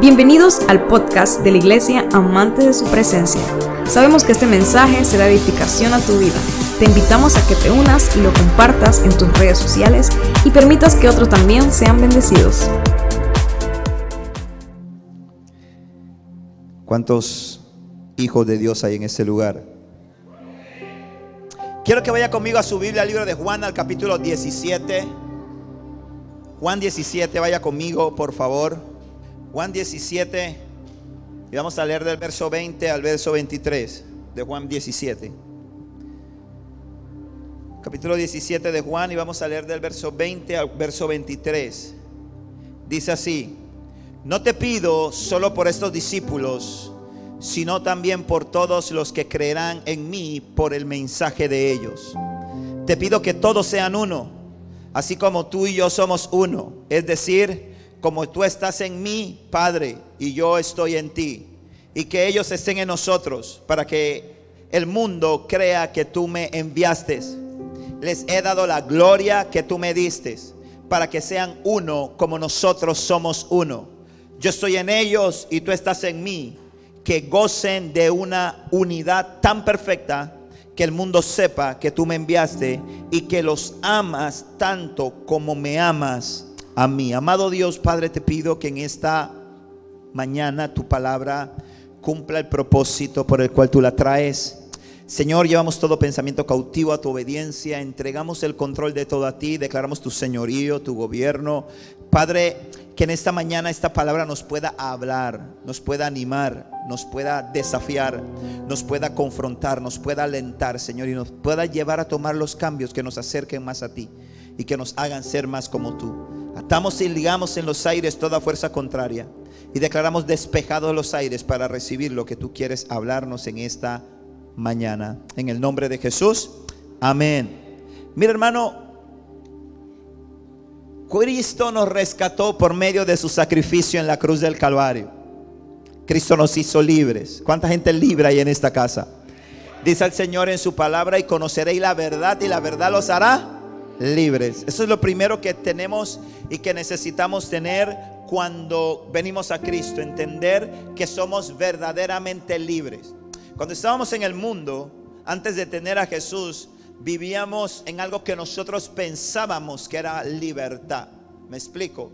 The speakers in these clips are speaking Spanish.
Bienvenidos al podcast de la Iglesia Amante de su Presencia. Sabemos que este mensaje será edificación a tu vida. Te invitamos a que te unas y lo compartas en tus redes sociales y permitas que otros también sean bendecidos. ¿Cuántos hijos de Dios hay en este lugar? Quiero que vaya conmigo a su Biblia, al libro de Juan, al capítulo 17. Juan 17, vaya conmigo, por favor. Juan 17, y vamos a leer del verso 20 al verso 23 de Juan 17. Capítulo 17 de Juan y vamos a leer del verso 20 al verso 23. Dice así, no te pido solo por estos discípulos, sino también por todos los que creerán en mí por el mensaje de ellos. Te pido que todos sean uno, así como tú y yo somos uno, es decir, como tú estás en mí, Padre, y yo estoy en ti, y que ellos estén en nosotros, para que el mundo crea que tú me enviaste. Les he dado la gloria que tú me diste, para que sean uno como nosotros somos uno. Yo estoy en ellos y tú estás en mí, que gocen de una unidad tan perfecta que el mundo sepa que tú me enviaste y que los amas tanto como me amas a mí. Amado Dios, Padre, te pido que en esta mañana tu palabra cumpla el propósito por el cual tú la traes. Señor, llevamos todo pensamiento cautivo a tu obediencia, entregamos el control de todo a ti, declaramos tu señorío, tu gobierno. Padre, que en esta mañana esta palabra nos pueda hablar, nos pueda animar, nos pueda desafiar, nos pueda confrontar, nos pueda alentar, Señor, y nos pueda llevar a tomar los cambios que nos acerquen más a ti y que nos hagan ser más como tú. Atamos y ligamos en los aires toda fuerza contraria y declaramos despejados los aires para recibir lo que tú quieres hablarnos en esta mañana. En el nombre de Jesús, amén. Mira hermano, Cristo nos rescató por medio de su sacrificio en la cruz del Calvario. Cristo nos hizo libres. ¿Cuánta gente libre hay en esta casa? Dice el Señor en su palabra y conoceréis la verdad y la verdad los hará libres. Eso es lo primero que tenemos y que necesitamos tener cuando venimos a Cristo, entender que somos verdaderamente libres. Cuando estábamos en el mundo, antes de tener a Jesús, vivíamos en algo que nosotros pensábamos que era libertad. ¿Me explico?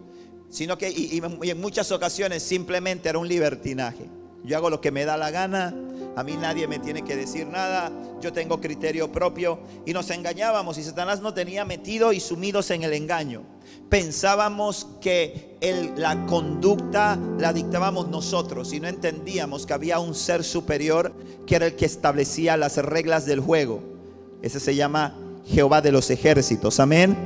Sino que y, y en muchas ocasiones simplemente era un libertinaje. Yo hago lo que me da la gana, a mí nadie me tiene que decir nada, yo tengo criterio propio. Y nos engañábamos y Satanás nos tenía metido y sumidos en el engaño. Pensábamos que la conducta la dictábamos nosotros y no entendíamos que había un ser superior que era el que establecía las reglas del juego. Ese se llama Jehová de los ejércitos, amén.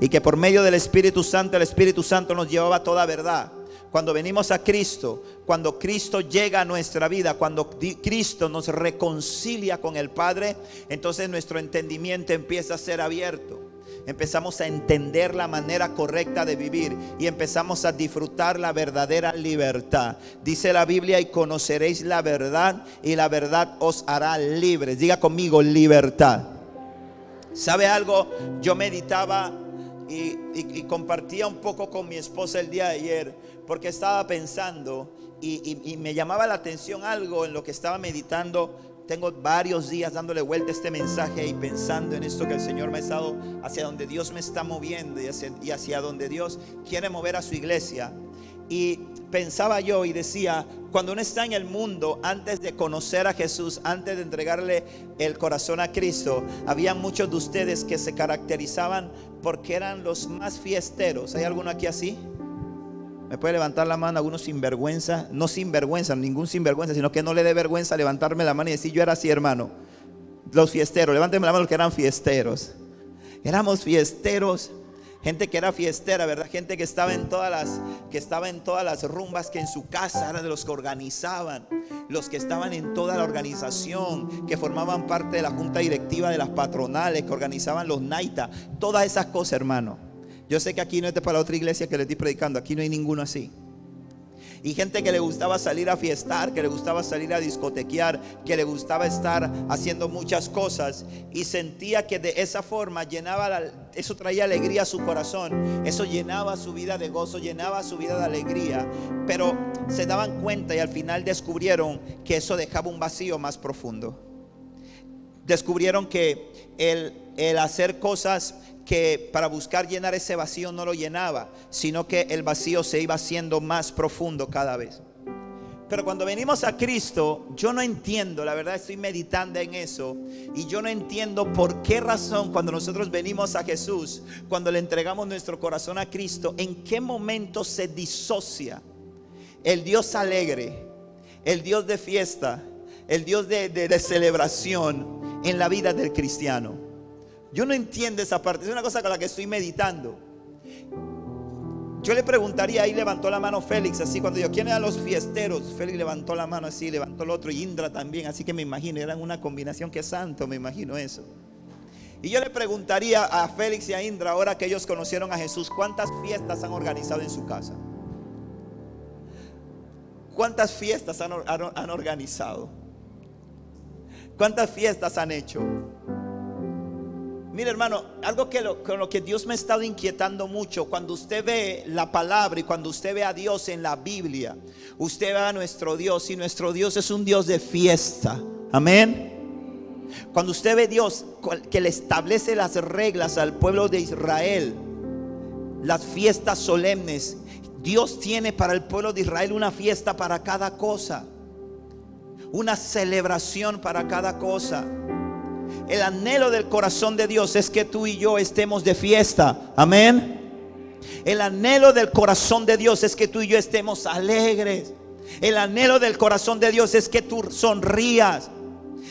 Y que por medio del Espíritu Santo, el Espíritu Santo nos llevaba toda verdad cuando venimos a Cristo, cuando Cristo llega a nuestra vida, cuando Cristo nos reconcilia con el Padre, entonces nuestro entendimiento empieza a ser abierto. Empezamos a entender la manera correcta de vivir y empezamos a disfrutar la verdadera libertad. Dice la Biblia y conoceréis la verdad y la verdad os hará libres. Diga conmigo libertad. ¿Sabe algo? Yo meditaba y, y compartía un poco con mi esposa el día de ayer porque estaba pensando y, me llamaba la atención algo en lo que estaba meditando. Tengo varios días dándole vuelta a este mensaje y pensando en esto que el Señor me ha estado, hacia donde Dios me está moviendo y hacia, y hacia donde Dios quiere mover a su iglesia. Y pensaba yo y decía, cuando uno está en el mundo, antes de conocer a Jesús, antes de entregarle el corazón a Cristo, había muchos de ustedes que se caracterizaban porque eran los más fiesteros. ¿Hay alguno aquí así? Me puede levantar la mano algunos sinvergüenza, no sinvergüenza, ningún sinvergüenza, sino que no le dé vergüenza levantarme la mano y decir, yo era así, hermano. Los fiesteros, levánteme la mano los que eran fiesteros. Éramos fiesteros, gente que era fiestera, ¿verdad? Gente que estaba en todas las que estaba en todas las rumbas que en su casa eran de los que organizaban, los que estaban en toda la organización, que formaban parte de la junta directiva de las patronales, que organizaban los naita, todas esas cosas, hermano. Yo sé que aquí no es para otra iglesia que le estoy predicando, aquí no hay ninguno así. Y gente que le gustaba salir a fiestar, que le gustaba salir a discotequear, que le gustaba estar haciendo muchas cosas. Y sentía que de esa forma llenaba, eso traía alegría a su corazón. Eso llenaba su vida de gozo, llenaba su vida de alegría. Pero se daban cuenta y al final descubrieron que eso dejaba un vacío más profundo. Descubrieron que el, el hacer cosas que para buscar llenar ese vacío no lo llenaba, sino que el vacío se iba haciendo más profundo cada vez. Pero cuando venimos a Cristo, yo no entiendo, la verdad estoy meditando en eso, y yo no entiendo por qué razón cuando nosotros venimos a Jesús, cuando le entregamos nuestro corazón a Cristo, en qué momento se disocia el Dios alegre, el Dios de fiesta, el Dios de, celebración en la vida del cristiano. Yo no entiendo esa parte, es una cosa con la que estoy meditando. Yo le preguntaría, ahí levantó la mano Félix, así cuando yo, ¿quién eran los fiesteros? Félix levantó la mano así, levantó el otro, y Indra también, así que me imagino, eran una combinación que santo, me imagino eso. Y yo le preguntaría a Félix y a Indra, ahora que ellos conocieron a Jesús, ¿cuántas fiestas han organizado en su casa? ¿Cuántas fiestas han, han organizado? ¿Cuántas fiestas han hecho? Mire hermano, algo que con lo que Dios me ha estado inquietando mucho, cuando usted ve la palabra y cuando usted ve a Dios en la Biblia, usted ve a nuestro Dios y nuestro Dios es un Dios de fiesta. Amén. Cuando usted ve a Dios que le establece las reglas al pueblo de Israel, las fiestas solemnes, Dios tiene para el pueblo de Israel una fiesta para cada cosa, una celebración para cada cosa. El anhelo del corazón de Dios es que tú y yo estemos de fiesta. Amén. El anhelo del corazón de Dios es que tú y yo estemos alegres. El anhelo del corazón de Dios es que tú sonrías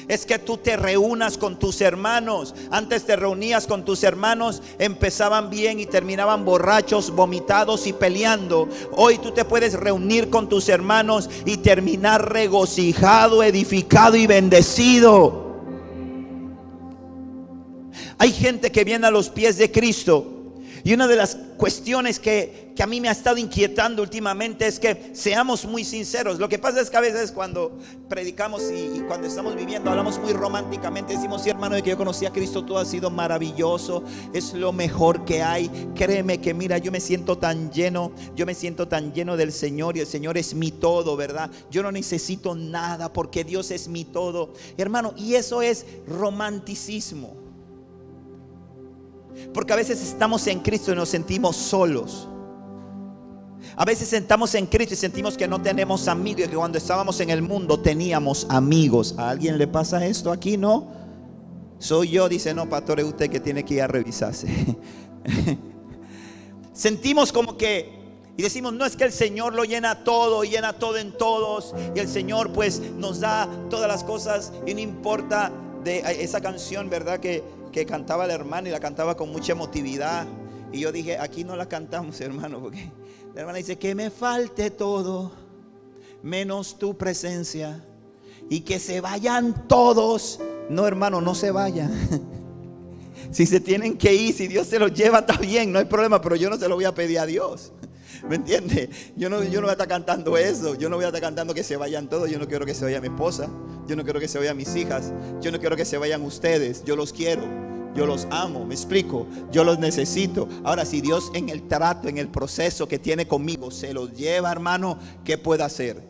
es que tú te reúnas con tus hermanos. Antes te reunías con tus hermanos, empezaban bien y terminaban borrachos, vomitados y peleando. Hoy tú te puedes reunir con tus hermanos y terminar regocijado, edificado y bendecido. Hay gente que viene a los pies de Cristo. Y una de las cuestiones que, a mí me ha estado inquietando últimamente es que seamos muy sinceros. Lo que pasa es que a veces cuando predicamos y, cuando estamos viviendo hablamos muy románticamente. Decimos, sí hermano, de que yo conocí a Cristo, todo ha sido maravilloso. Es lo mejor que hay. Créeme que mira, yo me siento tan lleno. Yo me siento tan lleno del Señor y el Señor es mi todo, ¿verdad? Yo no necesito nada porque Dios es mi todo. Hermano, y eso es romanticismo. Porque a veces estamos en Cristo y nos sentimos solos. A veces estamos en Cristo y sentimos que no tenemos amigos y que cuando estábamos en el mundo teníamos amigos. ¿A alguien le pasa esto aquí? No. Soy yo, dice, no, pastor, es usted que tiene que ir a revisarse. Sentimos como que, y decimos, no es que el Señor lo llena todo, llena todo en todos, y el Señor pues nos da todas las cosas, y no importa de esa canción, ¿verdad? Que que cantaba la hermana y la cantaba con mucha emotividad. Y yo dije, aquí no la cantamos, hermano, porque la hermana dice, que me falte todo, menos tu presencia. Y que se vayan todos. No, hermano, no se vayan. si se tienen que ir, si Dios se los lleva, está bien, no hay problema, pero yo no se lo voy a pedir a Dios. ¿Me entiende? Yo no, yo no voy a estar cantando eso. Yo no voy a estar cantando que se vayan todos. Yo no quiero que se vaya mi esposa. Yo no quiero que se vayan mis hijas. Yo no quiero que se vayan ustedes. Yo los quiero. Yo los amo, me explico. Yo los necesito. Ahora, si Dios en el trato, en el proceso que tiene conmigo, se los lleva, hermano, ¿qué puede hacer?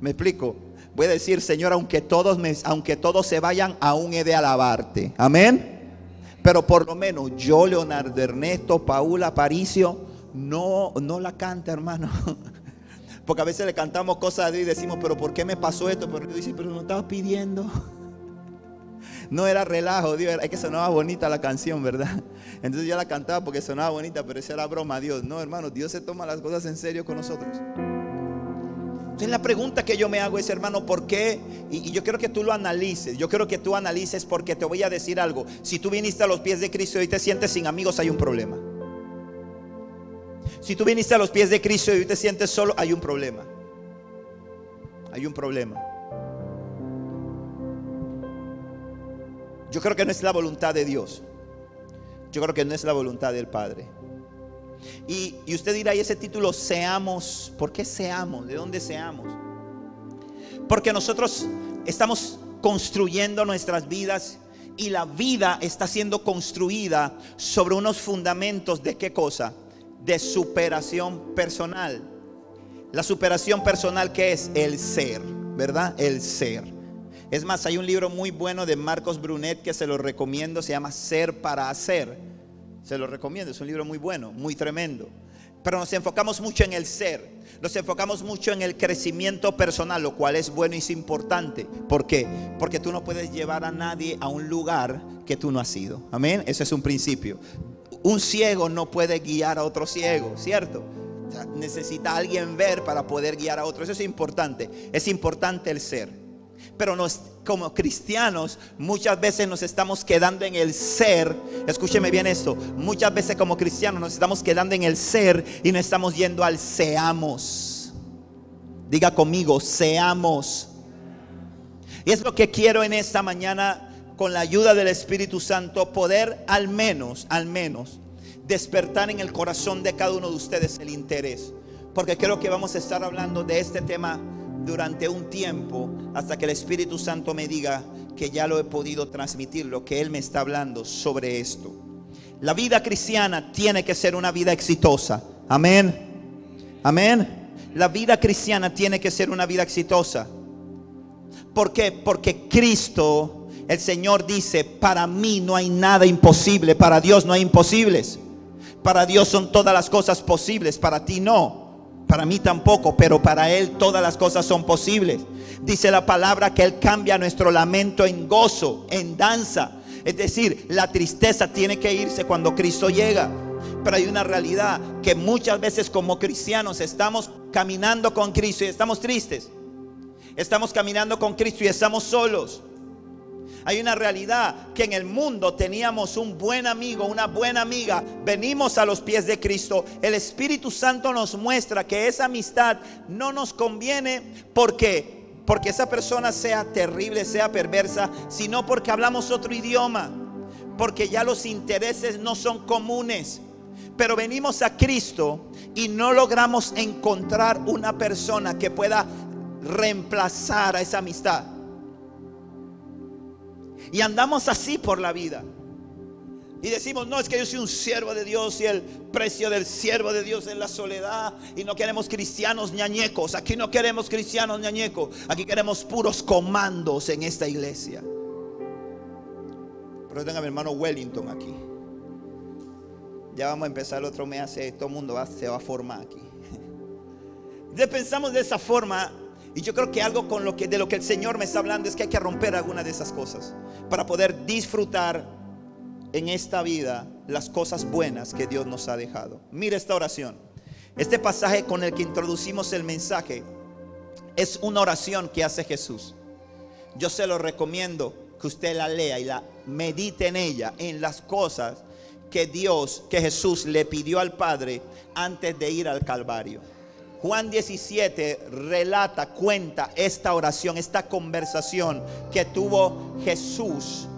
¿Me explico? Voy a decir, Señor, aunque todos, me, aunque todos se vayan, aún he de alabarte. Amén. Pero por lo menos yo, Leonardo Ernesto, Paula, Paricio, no, no la canta, hermano. Porque a veces le cantamos cosas a Dios y decimos, pero ¿por qué me pasó esto? Pero Dios dice, pero no estaba pidiendo. No era relajo, Dios, es que sonaba bonita la canción, ¿verdad? Entonces yo la cantaba porque sonaba bonita, pero esa era broma Dios. No, hermano, Dios se toma las cosas en serio con nosotros. Entonces la pregunta que yo me hago es, hermano, ¿por qué? Y, y, yo quiero que tú lo analices. Yo quiero que tú analices porque te voy a decir algo. Si tú viniste a los pies de Cristo y te sientes sin amigos, hay un problema. Si tú viniste a los pies de Cristo y te sientes solo, hay un problema. Hay un problema. Yo creo que no es la voluntad de Dios. Yo creo que no es la voluntad del Padre. Y, y usted dirá, y ese título, seamos, ¿por qué seamos? ¿De dónde seamos? Porque nosotros estamos construyendo nuestras vidas y la vida está siendo construida sobre unos fundamentos de qué cosa? De superación personal. La superación personal que es el ser, ¿verdad? El ser. Es más, hay un libro muy bueno de Marcos Brunet que se lo recomiendo, se llama Ser para Hacer. Se lo recomiendo, es un libro muy bueno, muy tremendo. Pero nos enfocamos mucho en el ser. Nos enfocamos mucho en el crecimiento personal, lo cual es bueno y es importante. ¿Por qué? Porque tú no puedes llevar a nadie a un lugar que tú no has ido. Amén. Ese es un principio. Un ciego no puede guiar a otro ciego, ¿cierto? necesita alguien ver para poder guiar a otro. Eso es importante. Es importante el ser. Pero como cristianos muchas veces nos estamos quedando en el ser. Escúcheme bien esto. Muchas veces como cristianos nos estamos quedando en el ser y no estamos yendo al seamos. Diga conmigo, seamos. Y es lo que quiero en esta mañana con la ayuda del Espíritu Santo poder al menos, al menos despertar en el corazón de cada uno de ustedes el interés. Porque creo que vamos a estar hablando de este tema durante un tiempo hasta que el Espíritu Santo me diga que ya lo he podido transmitir, lo que Él me está hablando sobre esto. La vida cristiana tiene que ser una vida exitosa. Amén. Amén. La vida cristiana tiene que ser una vida exitosa. ¿Por qué? Porque Cristo, el Señor dice, para mí no hay nada imposible, para Dios no hay imposibles. Para Dios son todas las cosas posibles, para ti no. Para mí tampoco, pero para Él todas las cosas son posibles. Dice la palabra que Él cambia nuestro lamento en gozo, en danza. Es decir, la tristeza tiene que irse cuando Cristo llega. Pero hay una realidad que muchas veces como cristianos estamos caminando con Cristo y estamos tristes. Estamos caminando con Cristo y estamos solos. Hay una realidad que en el mundo teníamos un buen amigo, una buena amiga. Venimos a los pies de Cristo. El Espíritu Santo nos muestra que esa amistad no nos conviene porque porque esa persona sea terrible, sea perversa, sino porque hablamos otro idioma, porque ya los intereses no son comunes. Pero venimos a Cristo y no logramos encontrar una persona que pueda reemplazar a esa amistad. Y andamos así por la vida. Y decimos, no, es que yo soy un siervo de Dios y el precio del siervo de Dios es la soledad. Y no queremos cristianos ñañecos. Aquí no queremos cristianos ñañecos. Aquí queremos puros comandos en esta iglesia. Pero tenga mi hermano Wellington aquí. Ya vamos a empezar el otro mes. Todo el mundo se va a formar aquí. Entonces pensamos de esa forma y yo creo que algo con lo que de lo que el Señor me está hablando es que hay que romper alguna de esas cosas para poder disfrutar en esta vida las cosas buenas que Dios nos ha dejado. Mire esta oración. Este pasaje con el que introducimos el mensaje es una oración que hace Jesús. Yo se lo recomiendo que usted la lea y la medite en ella, en las cosas que Dios, que Jesús le pidió al Padre antes de ir al Calvario. Juan 17 relata, cuenta esta oración, esta conversación que tuvo Jesús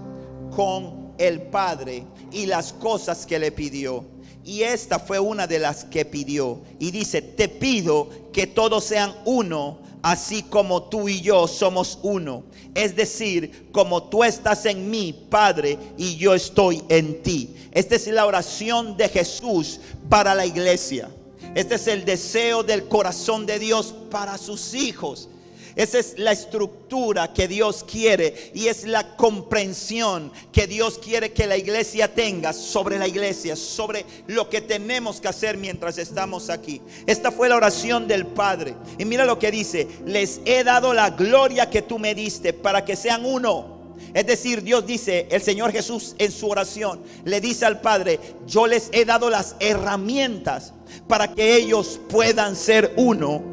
con el Padre y las cosas que le pidió. Y esta fue una de las que pidió. Y dice, te pido que todos sean uno, así como tú y yo somos uno. Es decir, como tú estás en mí, Padre, y yo estoy en ti. Esta es la oración de Jesús para la iglesia. Este es el deseo del corazón de Dios para sus hijos. Esa es la estructura que Dios quiere y es la comprensión que Dios quiere que la iglesia tenga sobre la iglesia, sobre lo que tenemos que hacer mientras estamos aquí. Esta fue la oración del Padre. Y mira lo que dice, les he dado la gloria que tú me diste para que sean uno. Es decir, Dios dice, el Señor Jesús en su oración le dice al Padre, yo les he dado las herramientas para que ellos puedan ser uno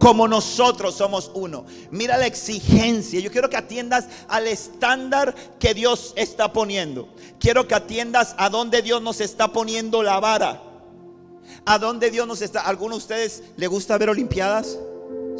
como nosotros somos uno. Mira la exigencia. Yo quiero que atiendas al estándar que Dios está poniendo. Quiero que atiendas a donde Dios nos está poniendo la vara. A donde Dios nos está. ¿Algunos de ustedes le gusta ver Olimpiadas?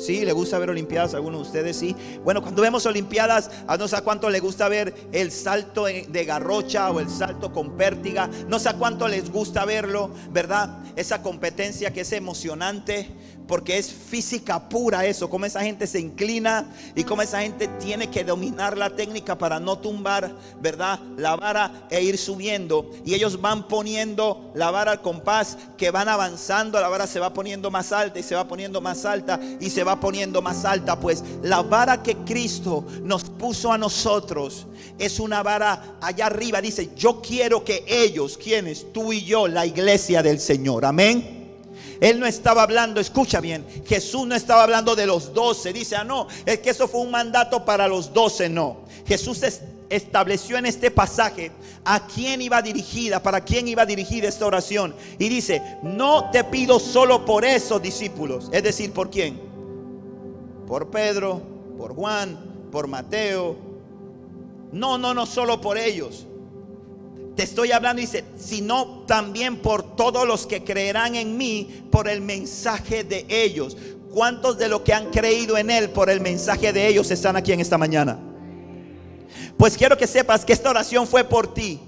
Sí, le gusta ver Olimpiadas, algunos de ustedes sí. Bueno, cuando vemos Olimpiadas, a no sé cuánto le gusta ver el salto de garrocha o el salto con pértiga, no sé cuánto les gusta verlo, ¿verdad? esa competencia que es emocionante, porque es física pura eso, como esa gente se inclina y como esa gente tiene que dominar la técnica para no tumbar, ¿verdad? La vara e ir subiendo. Y ellos van poniendo la vara al compás, que van avanzando, la vara se va poniendo más alta y se va poniendo más alta y se va poniendo más alta. Pues la vara que Cristo nos puso a nosotros es una vara allá arriba. Dice, yo quiero que ellos, quienes, tú y yo, la iglesia del Señor, amén él no estaba hablando, escucha bien, Jesús no estaba hablando de los doce. Dice, ah, no, es que eso fue un mandato para los doce, no. Jesús estableció en este pasaje a quién iba dirigida, para quién iba dirigida esta oración. Y dice, no te pido solo por esos discípulos, es decir, ¿por quién? Por Pedro, por Juan, por Mateo. No, no, no solo por ellos. Te estoy hablando, dice, sino también por todos los que creerán en mí por el mensaje de ellos. ¿Cuántos de los que han creído en Él por el mensaje de ellos están aquí en esta mañana? Pues quiero que sepas que esta oración fue por ti.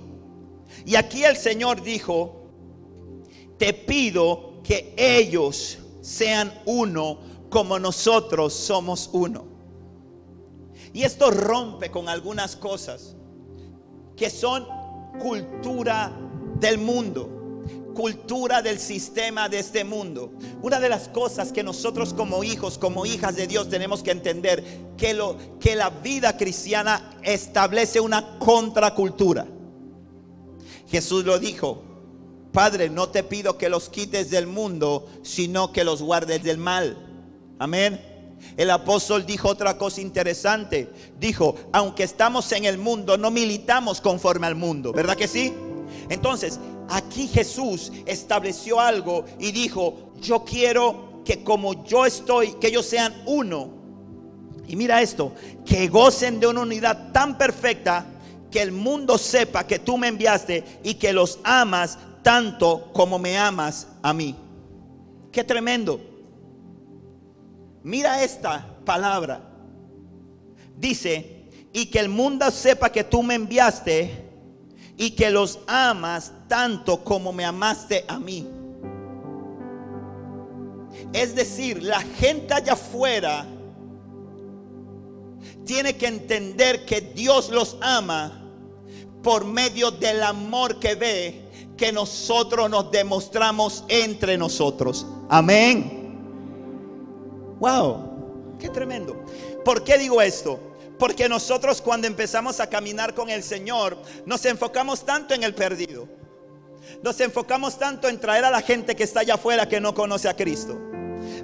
Y aquí el Señor dijo, te pido que ellos sean uno como nosotros somos uno. Y esto rompe con algunas cosas que son cultura del mundo cultura del sistema de este mundo. Una de las cosas que nosotros como hijos, como hijas de Dios tenemos que entender que lo que la vida cristiana establece una contracultura. Jesús lo dijo, Padre, no te pido que los quites del mundo, sino que los guardes del mal. Amén. El apóstol dijo otra cosa interesante. Dijo, aunque estamos en el mundo, no militamos conforme al mundo. ¿Verdad que sí? Entonces, aquí Jesús estableció algo y dijo, yo quiero que como yo estoy, que ellos sean uno. Y mira esto, que gocen de una unidad tan perfecta que el mundo sepa que tú me enviaste y que los amas tanto como me amas a mí. Qué tremendo. Mira esta palabra. Dice, y que el mundo sepa que tú me enviaste y que los amas tanto como me amaste a mí. Es decir, la gente allá afuera tiene que entender que Dios los ama por medio del amor que ve que nosotros nos demostramos entre nosotros. Amén. Wow, qué tremendo. ¿Por qué digo esto? Porque nosotros cuando empezamos a caminar con el Señor, nos enfocamos tanto en el perdido. Nos enfocamos tanto en traer a la gente que está allá afuera que no conoce a Cristo.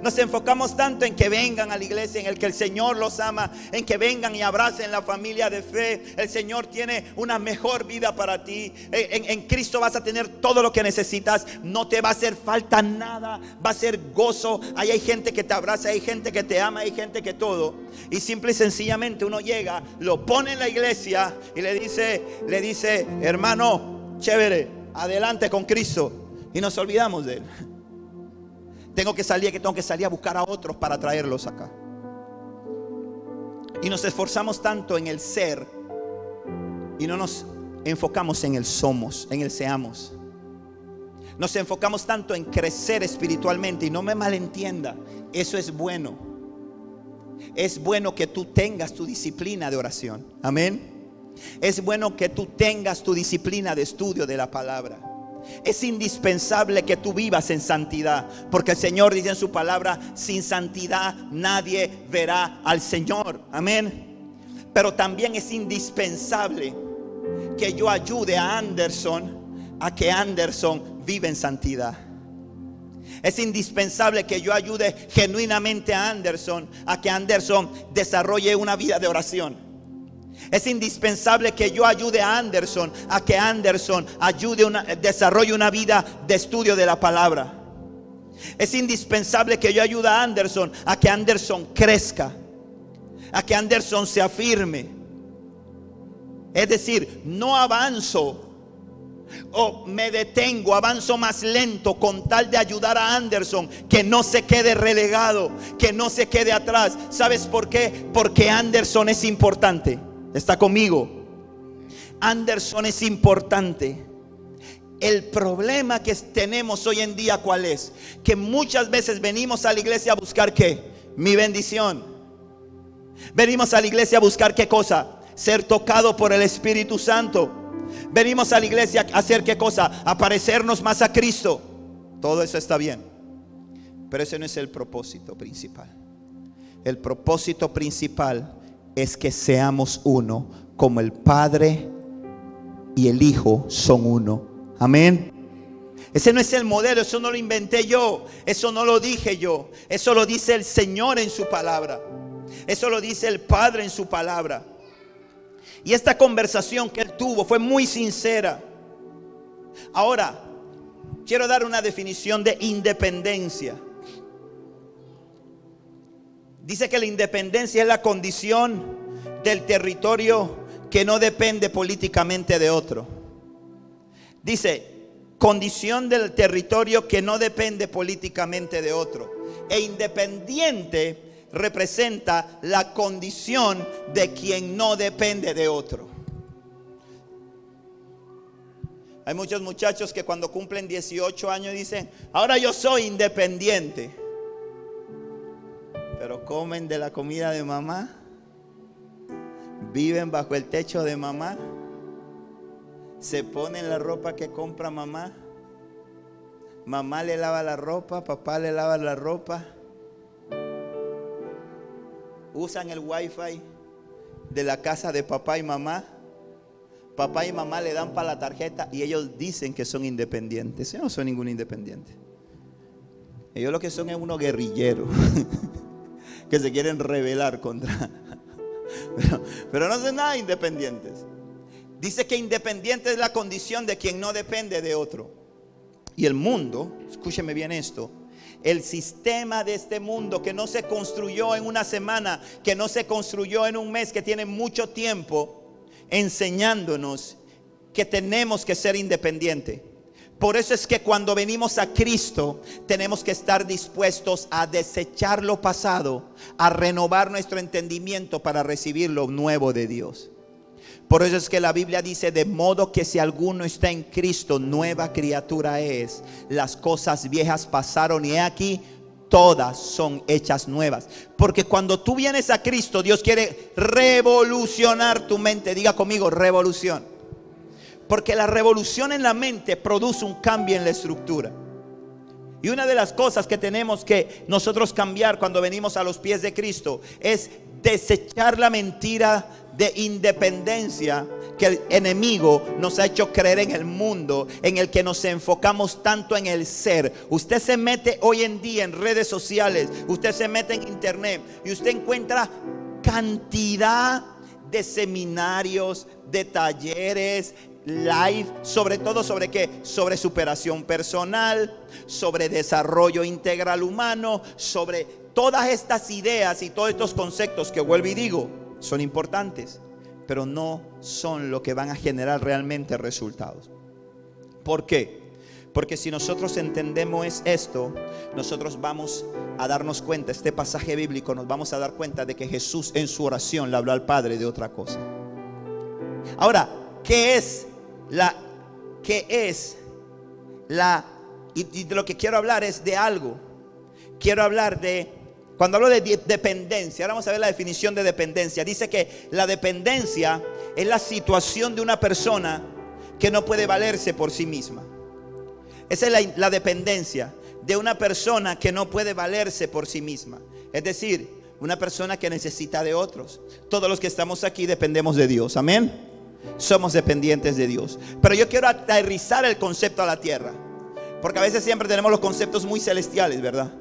Nos enfocamos tanto en que vengan a la iglesia, en el que el Señor los ama, en que vengan y abracen la familia de fe. El Señor tiene una mejor vida para ti. En, Cristo vas a tener todo lo que necesitas. No te va a hacer falta nada. Va a ser gozo. Ahí hay gente que te abraza, hay gente que te ama, hay gente que todo. Y simple y sencillamente uno llega, lo pone en la iglesia y le dice, le dice, hermano, chévere, adelante con Cristo. Y nos olvidamos de él. Tengo que salir, que tengo que salir a buscar a otros para traerlos acá. Y nos esforzamos tanto en el ser y no nos enfocamos en el somos, en el seamos. Nos enfocamos tanto en crecer espiritualmente y no me malentienda, eso es bueno. Es bueno que tú tengas tu disciplina de oración. Amén. Es bueno que tú tengas tu disciplina de estudio de la palabra. Es indispensable que tú vivas en santidad, porque el Señor dice en su palabra, sin santidad nadie verá al Señor. Amén. Pero también es indispensable que yo ayude a Anderson a que Anderson viva en santidad. Es indispensable que yo ayude genuinamente a Anderson a que Anderson desarrolle una vida de oración. Es indispensable que yo ayude a Anderson a que Anderson ayude una, desarrolle una vida de estudio de la palabra. Es indispensable que yo ayude a Anderson a que Anderson crezca, a que Anderson se afirme. Es decir, no avanzo o me detengo, avanzo más lento con tal de ayudar a Anderson que no se quede relegado, que no se quede atrás. ¿Sabes por qué? Porque Anderson es importante. Está conmigo. Anderson es importante. El problema que tenemos hoy en día, ¿cuál es? Que muchas veces venimos a la iglesia a buscar qué? Mi bendición. Venimos a la iglesia a buscar qué cosa? Ser tocado por el Espíritu Santo. Venimos a la iglesia a hacer qué cosa? A parecernos más a Cristo. Todo eso está bien. Pero ese no es el propósito principal. El propósito principal es que seamos uno, como el Padre y el Hijo son uno. Amén. Ese no es el modelo, eso no lo inventé yo, eso no lo dije yo, eso lo dice el Señor en su palabra, eso lo dice el Padre en su palabra. Y esta conversación que él tuvo fue muy sincera. Ahora, quiero dar una definición de independencia. Dice que la independencia es la condición del territorio que no depende políticamente de otro. Dice, condición del territorio que no depende políticamente de otro. E independiente representa la condición de quien no depende de otro. Hay muchos muchachos que cuando cumplen 18 años dicen, ahora yo soy independiente. Pero comen de la comida de mamá, viven bajo el techo de mamá, se ponen la ropa que compra mamá, mamá le lava la ropa, papá le lava la ropa, usan el wifi de la casa de papá y mamá. Papá y mamá le dan para la tarjeta y ellos dicen que son independientes. Ellos no son ningún independiente. Ellos lo que son es unos guerrilleros que se quieren rebelar contra. Pero, no son nada independientes. Dice que independiente es la condición de quien no depende de otro. Y el mundo, escúcheme bien esto, el sistema de este mundo que no se construyó en una semana, que no se construyó en un mes, que tiene mucho tiempo enseñándonos que tenemos que ser independientes. Por eso es que cuando venimos a Cristo tenemos que estar dispuestos a desechar lo pasado, a renovar nuestro entendimiento para recibir lo nuevo de Dios. Por eso es que la Biblia dice, de modo que si alguno está en Cristo, nueva criatura es. Las cosas viejas pasaron y aquí todas son hechas nuevas. Porque cuando tú vienes a Cristo, Dios quiere revolucionar tu mente. Diga conmigo, revolución. Porque la revolución en la mente produce un cambio en la estructura. Y una de las cosas que tenemos que nosotros cambiar cuando venimos a los pies de Cristo es desechar la mentira de independencia que el enemigo nos ha hecho creer en el mundo, en el que nos enfocamos tanto en el ser. Usted se mete hoy en día en redes sociales, usted se mete en internet y usted encuentra cantidad de seminarios, de talleres, live, sobre todo sobre qué? Sobre superación personal, sobre desarrollo integral humano, sobre todas estas ideas y todos estos conceptos que vuelvo y digo, son importantes, pero no son lo que van a generar realmente resultados. ¿Por qué? Porque si nosotros entendemos esto, nosotros vamos a darnos cuenta, este pasaje bíblico nos vamos a dar cuenta de que Jesús en su oración le habló al Padre de otra cosa. Ahora, ¿qué es la qué es la y, de lo que quiero hablar es de algo. Quiero hablar de cuando hablo de dependencia, ahora vamos a ver la definición de dependencia. Dice que la dependencia es la situación de una persona que no puede valerse por sí misma. Esa es la, la dependencia de una persona que no puede valerse por sí misma. Es decir, una persona que necesita de otros. Todos los que estamos aquí dependemos de Dios. Amén. Somos dependientes de Dios. Pero yo quiero aterrizar el concepto a la tierra. Porque a veces siempre tenemos los conceptos muy celestiales, ¿verdad?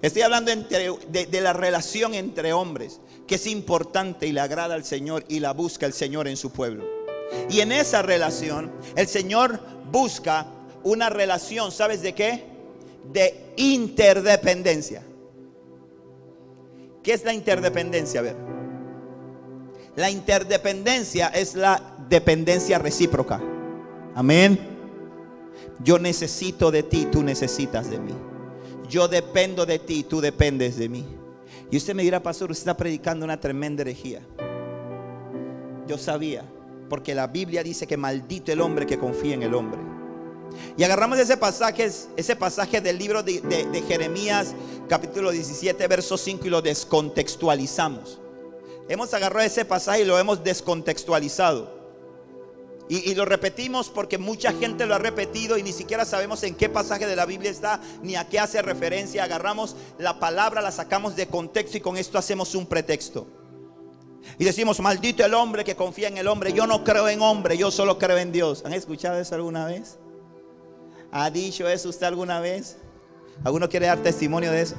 Estoy hablando de, la relación entre hombres, que es importante y le agrada al Señor y la busca el Señor en su pueblo. Y en esa relación, el Señor busca una relación, ¿sabes de qué? De interdependencia. ¿Qué es la interdependencia? A ver. La interdependencia es la dependencia recíproca. Amén. Yo necesito de ti, tú necesitas de mí yo dependo de ti, tú dependes de mí. Y usted me dirá, pastor, usted está predicando una tremenda herejía. Yo sabía, porque la Biblia dice que maldito el hombre que confía en el hombre. Y agarramos ese pasaje, ese pasaje del libro de, de Jeremías, capítulo 17, verso 5, y lo descontextualizamos. Hemos agarrado ese pasaje y lo hemos descontextualizado. Y, lo repetimos porque mucha gente lo ha repetido y ni siquiera sabemos en qué pasaje de la Biblia está ni a qué hace referencia. Agarramos la palabra, la sacamos de contexto y con esto hacemos un pretexto. Y decimos, maldito el hombre que confía en el hombre. Yo no creo en hombre, yo solo creo en Dios. ¿Han escuchado eso alguna vez? ¿Ha dicho eso usted alguna vez? ¿Alguno quiere dar testimonio de eso?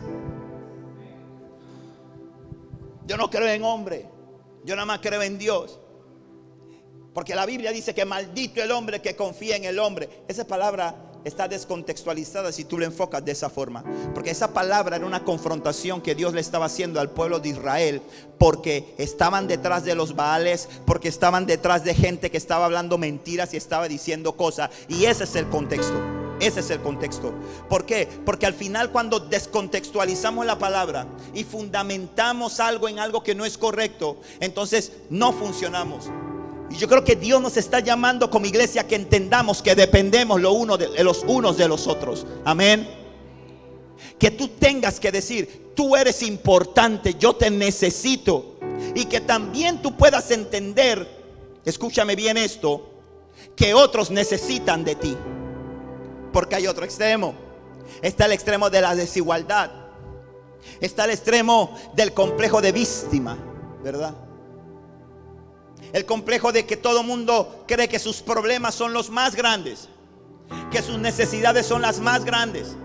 Yo no creo en hombre, yo nada más creo en Dios. Porque la Biblia dice que maldito el hombre que confía en el hombre. Esa palabra está descontextualizada si tú lo enfocas de esa forma. Porque esa palabra era una confrontación que Dios le estaba haciendo al pueblo de Israel. Porque estaban detrás de los Baales, porque estaban detrás de gente que estaba hablando mentiras y estaba diciendo cosas. Y ese es el contexto. Ese es el contexto. ¿Por qué? Porque al final cuando descontextualizamos la palabra y fundamentamos algo en algo que no es correcto, entonces no funcionamos. Y yo creo que Dios nos está llamando como iglesia que entendamos que dependemos lo uno de, los unos de los otros. Amén. Que tú tengas que decir, tú eres importante, yo te necesito. Y que también tú puedas entender, escúchame bien esto, que otros necesitan de ti. Porque hay otro extremo. Está el extremo de la desigualdad. Está el extremo del complejo de víctima, ¿verdad? El complejo de que todo mundo cree que sus problemas son los más grandes, que sus necesidades son las más grandes,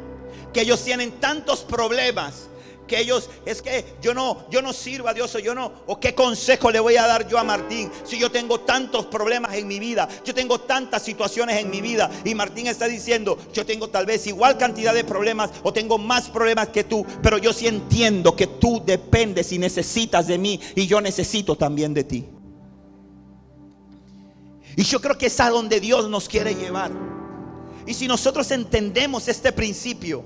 que ellos tienen tantos problemas que ellos es que yo no yo no sirvo a Dios o yo no o qué consejo le voy a dar yo a Martín si yo tengo tantos problemas en mi vida, yo tengo tantas situaciones en mi vida y Martín está diciendo, yo tengo tal vez igual cantidad de problemas o tengo más problemas que tú, pero yo sí entiendo que tú dependes y necesitas de mí y yo necesito también de ti. Y yo creo que es a donde Dios nos quiere llevar. Y si nosotros entendemos este principio,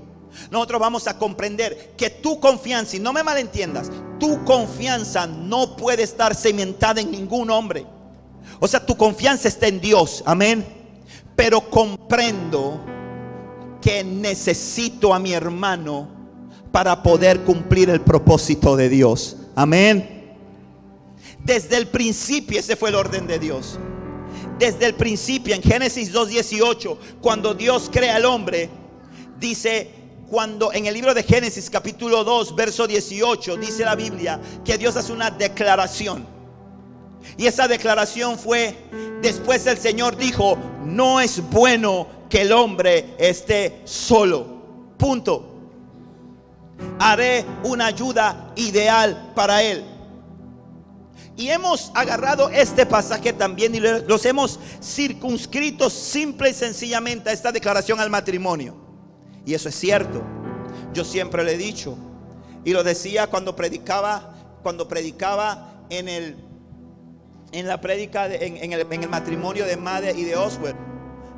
nosotros vamos a comprender que tu confianza, y no me malentiendas, tu confianza no puede estar cementada en ningún hombre. O sea, tu confianza está en Dios, amén. Pero comprendo que necesito a mi hermano para poder cumplir el propósito de Dios, amén. Desde el principio ese fue el orden de Dios desde el principio, en Génesis 2.18, cuando Dios crea al hombre, dice, cuando en el libro de Génesis capítulo 2, verso 18, dice la Biblia que Dios hace una declaración. Y esa declaración fue, después el Señor dijo, no es bueno que el hombre esté solo. Punto. Haré una ayuda ideal para él. Y hemos agarrado este pasaje también y los hemos circunscrito simple y sencillamente a esta declaración al matrimonio. Y eso es cierto. Yo siempre le he dicho. Y lo decía cuando predicaba, cuando predicaba en el en la en, en, el, matrimonio de Madre y de Oswald.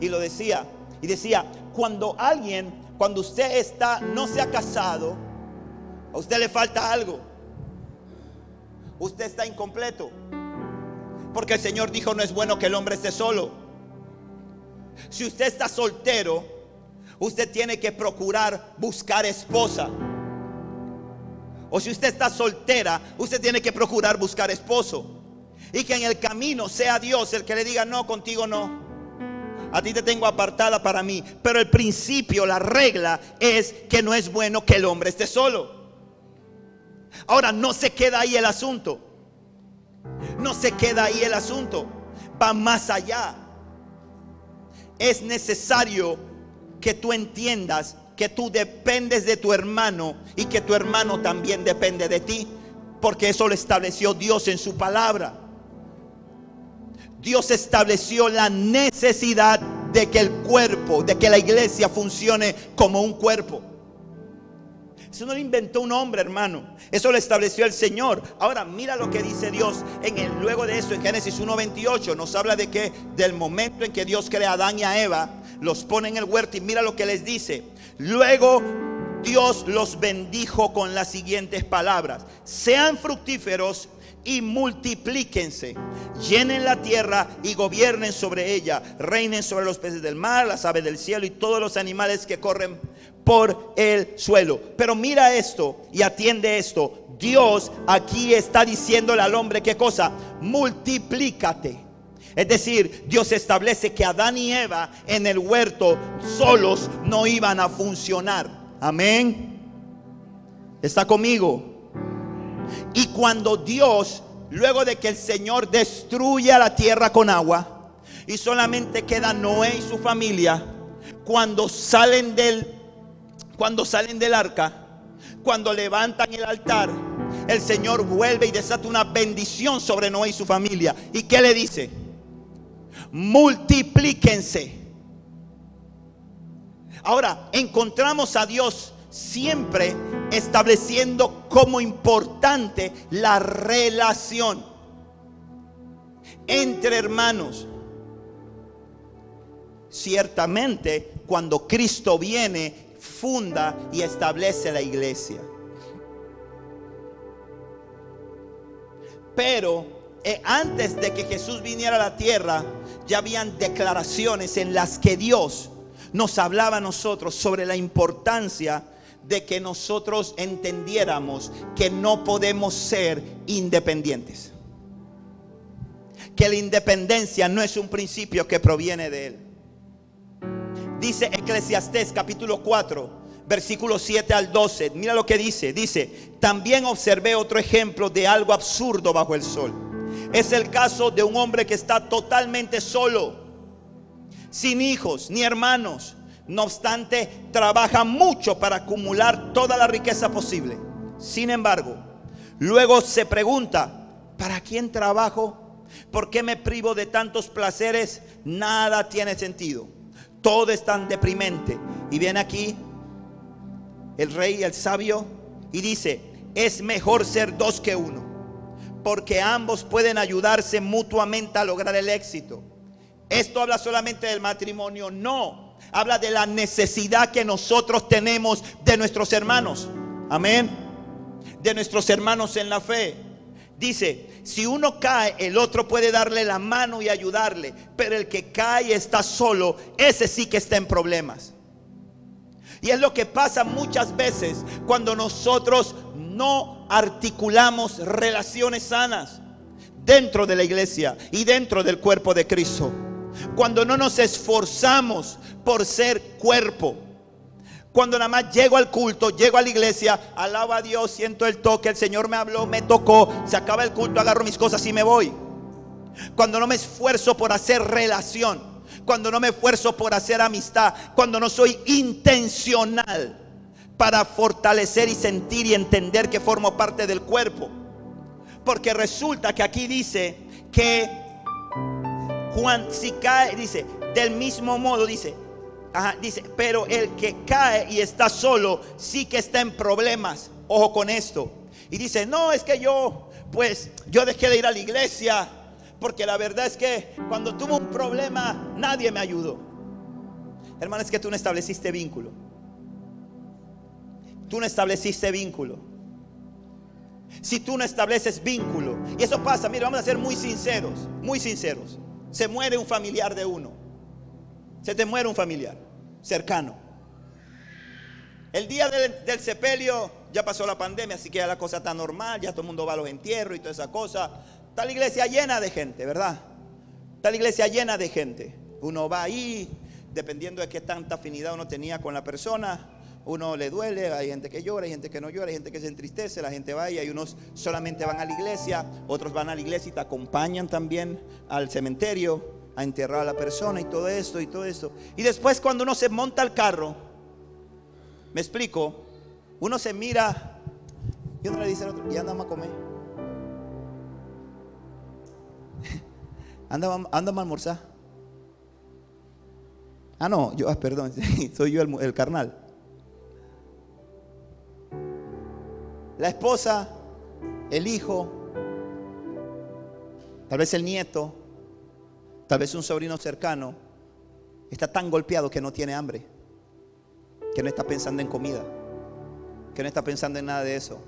Y lo decía. Y decía, cuando alguien, cuando usted está, no se ha casado, a usted le falta algo usted está incompleto. Porque el Señor dijo, no es bueno que el hombre esté solo. Si usted está soltero, usted tiene que procurar buscar esposa. O si usted está soltera, usted tiene que procurar buscar esposo. Y que en el camino sea Dios el que le diga, no, contigo no. A ti te tengo apartada para mí. Pero el principio, la regla es que no es bueno que el hombre esté solo. Ahora, no se queda ahí el asunto. No se queda ahí el asunto. Va más allá. Es necesario que tú entiendas que tú dependes de tu hermano y que tu hermano también depende de ti. Porque eso lo estableció Dios en su palabra. Dios estableció la necesidad de que el cuerpo, de que la iglesia funcione como un cuerpo. Eso no lo inventó un hombre, hermano. Eso lo estableció el Señor. Ahora, mira lo que dice Dios en el luego de eso en Génesis 1:28 nos habla de que del momento en que Dios crea a Adán y a Eva, los pone en el huerto y mira lo que les dice. Luego Dios los bendijo con las siguientes palabras: Sean fructíferos y multiplíquense. Llenen la tierra y gobiernen sobre ella. Reinen sobre los peces del mar, las aves del cielo y todos los animales que corren por el suelo. Pero mira esto y atiende esto. Dios aquí está diciéndole al hombre qué cosa? Multiplícate. Es decir, Dios establece que Adán y Eva en el huerto solos no iban a funcionar. Amén. ¿Está conmigo? Y cuando Dios, luego de que el Señor destruya la tierra con agua, y solamente queda Noé y su familia, cuando salen del, cuando salen del arca, cuando levantan el altar, el Señor vuelve y desata una bendición sobre Noé y su familia. ¿Y qué le dice? Multiplíquense. Ahora, encontramos a Dios siempre estableciendo como importante la relación entre hermanos. Ciertamente, cuando Cristo viene, funda y establece la iglesia. Pero eh, antes de que Jesús viniera a la tierra, ya habían declaraciones en las que Dios nos hablaba a nosotros sobre la importancia de que nosotros entendiéramos que no podemos ser independientes. Que la independencia no es un principio que proviene de Él. Dice Eclesiastés capítulo 4, versículo 7 al 12. Mira lo que dice. Dice, también observé otro ejemplo de algo absurdo bajo el sol. Es el caso de un hombre que está totalmente solo, sin hijos ni hermanos no obstante, trabaja mucho para acumular toda la riqueza posible. Sin embargo, luego se pregunta, ¿para quién trabajo? ¿Por qué me privo de tantos placeres? Nada tiene sentido. Todo es tan deprimente. Y viene aquí el rey, el sabio, y dice, es mejor ser dos que uno, porque ambos pueden ayudarse mutuamente a lograr el éxito. Esto habla solamente del matrimonio, no habla de la necesidad que nosotros tenemos de nuestros hermanos. Amén. De nuestros hermanos en la fe. Dice, si uno cae, el otro puede darle la mano y ayudarle, pero el que cae y está solo, ese sí que está en problemas. Y es lo que pasa muchas veces cuando nosotros no articulamos relaciones sanas dentro de la iglesia y dentro del cuerpo de Cristo cuando no nos esforzamos por ser cuerpo. Cuando nada más llego al culto, llego a la iglesia, alabo a Dios, siento el toque, el Señor me habló, me tocó, se acaba el culto, agarro mis cosas y me voy. Cuando no me esfuerzo por hacer relación, cuando no me esfuerzo por hacer amistad, cuando no soy intencional para fortalecer y sentir y entender que formo parte del cuerpo. Porque resulta que aquí dice que Juan, si cae, dice, del mismo modo, dice, dice, pero el que cae y está solo, sí que está en problemas. Ojo con esto. Y dice, no, es que yo, pues, yo dejé de ir a la iglesia, porque la verdad es que cuando tuve un problema, nadie me ayudó. Hermano, es que tú no estableciste vínculo. Tú no estableciste vínculo. Si tú no estableces vínculo, y eso pasa, mira, vamos a ser muy sinceros, muy sinceros se muere un familiar de uno. Se te muere un familiar cercano. El día del, sepelio ya pasó la pandemia, así que ya la cosa está normal, ya todo el mundo va a los entierros y toda esa cosa. Está la iglesia llena de gente, ¿verdad? Está la iglesia llena de gente. Uno va ahí, dependiendo de qué tanta afinidad uno tenía con la persona, uno le duele, hay gente que llora, hay gente que no llora, hay gente que se entristece, la gente va y hay unos solamente van a la iglesia, otros van a la iglesia y te acompañan también al cementerio a enterrar a la persona y todo esto y todo esto. Y después cuando uno se monta al carro, me explico, uno se mira y uno le dice al otro, y andamos a comer. anda, anda a almorzar. Ah, no, yo, ah, perdón, soy yo el carnal. La esposa, el hijo, tal vez el nieto, tal vez un sobrino cercano, está tan golpeado que no tiene hambre, que no está pensando en comida, que no está pensando en nada de eso.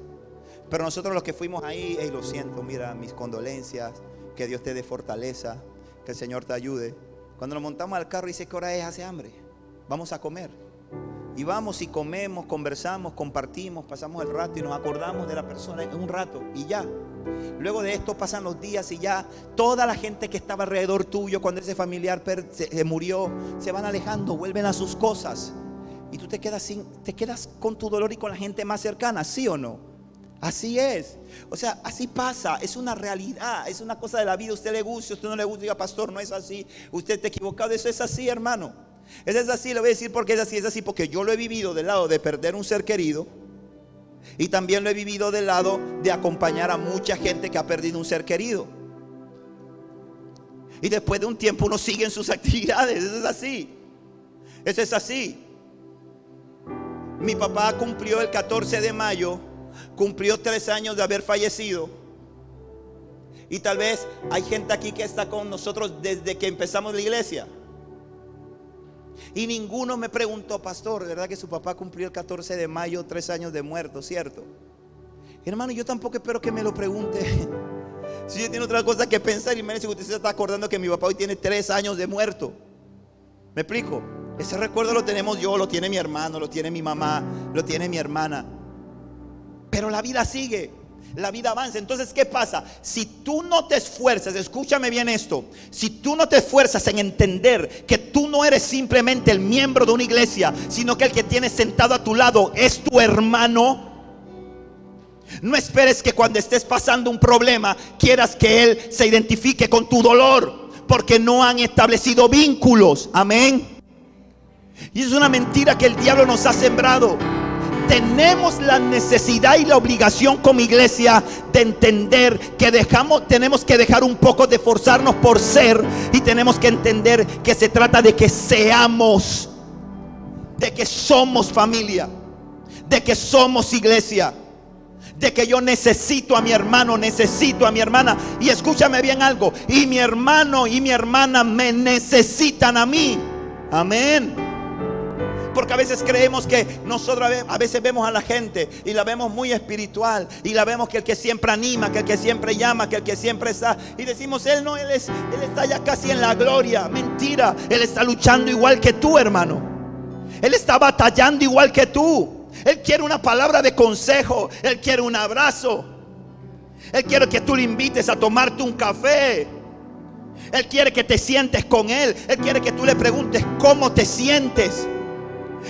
Pero nosotros los que fuimos ahí, hey, lo siento, mira, mis condolencias, que Dios te dé fortaleza, que el Señor te ayude. Cuando nos montamos al carro, dice que hora es, hace hambre, vamos a comer. Y vamos y comemos, conversamos, compartimos, pasamos el rato y nos acordamos de la persona en un rato y ya. Luego de esto pasan los días y ya toda la gente que estaba alrededor tuyo cuando ese familiar se murió se van alejando, vuelven a sus cosas. Y tú te quedas sin te quedas con tu dolor y con la gente más cercana, ¿sí o no? Así es. O sea, así pasa. Es una realidad. Es una cosa de la vida. Usted le gusta, usted no le gusta. Diga, pastor, no es así. Usted está equivocado. Eso es así, hermano. Eso es así. Le voy a decir por qué es así. Es así porque yo lo he vivido del lado de perder un ser querido. Y también lo he vivido del lado de acompañar a mucha gente que ha perdido un ser querido. Y después de un tiempo uno sigue en sus actividades. Eso es así. Eso es así. Mi papá cumplió el 14 de mayo, cumplió tres años de haber fallecido. Y tal vez hay gente aquí que está con nosotros desde que empezamos la iglesia. Y ninguno me preguntó, pastor, ¿verdad que su papá cumplió el 14 de mayo tres años de muerto, cierto? Hermano, yo tampoco espero que me lo pregunte. si yo tiene otra cosa que pensar y me dice que usted se está acordando que mi papá hoy tiene tres años de muerto. ¿Me explico? Ese recuerdo lo tenemos yo, lo tiene mi hermano, lo tiene mi mamá, lo tiene mi hermana. Pero la vida sigue la vida avanza. Entonces, ¿qué pasa? Si tú no te esfuerzas, escúchame bien esto, si tú no te esfuerzas en entender que tú no eres simplemente el miembro de una iglesia, sino que el que tienes sentado a tu lado es tu hermano, no esperes que cuando estés pasando un problema quieras que él se identifique con tu dolor, porque no han establecido vínculos. Amén. Y es una mentira que el diablo nos ha sembrado tenemos la necesidad y la obligación como iglesia de entender que dejamos, tenemos que dejar un poco de forzarnos por ser y tenemos que entender que se trata de que seamos, de que somos familia, de que somos iglesia de que yo necesito a mi hermano, necesito a mi hermana. Y escúchame bien algo, y mi hermano y mi hermana me necesitan a mí. Amén. Porque a veces creemos que nosotros a veces vemos a la gente y la vemos muy espiritual y la vemos que el que siempre anima, que el que siempre llama, que el que siempre está y decimos, él no, él es él está ya casi en la gloria. Mentira, él está luchando igual que tú, hermano. Él está batallando igual que tú. Él quiere una palabra de consejo, él quiere un abrazo. Él quiere que tú le invites a tomarte un café. Él quiere que te sientes con Él. Él quiere que tú le preguntes cómo te sientes.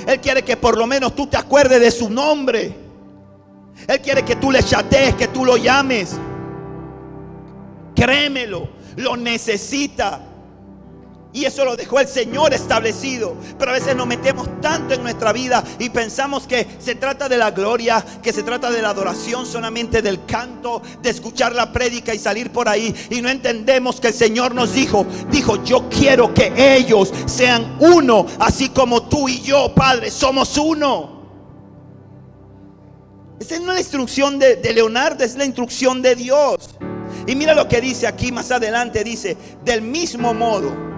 Él quiere que por lo menos tú te acuerdes de su nombre. Él quiere que tú le chatees, que tú lo llames. Créemelo, lo necesita. Y eso lo dejó el Señor establecido. Pero a veces nos metemos tanto en nuestra vida y pensamos que se trata de la gloria, que se trata de la adoración solamente del canto, de escuchar la prédica y salir por ahí. Y no entendemos que el Señor nos dijo, dijo, yo quiero que ellos sean uno, así como tú y yo, Padre, somos uno. Esa no es la instrucción de, de Leonardo, es la instrucción de Dios. Y mira lo que dice aquí más adelante, dice, del mismo modo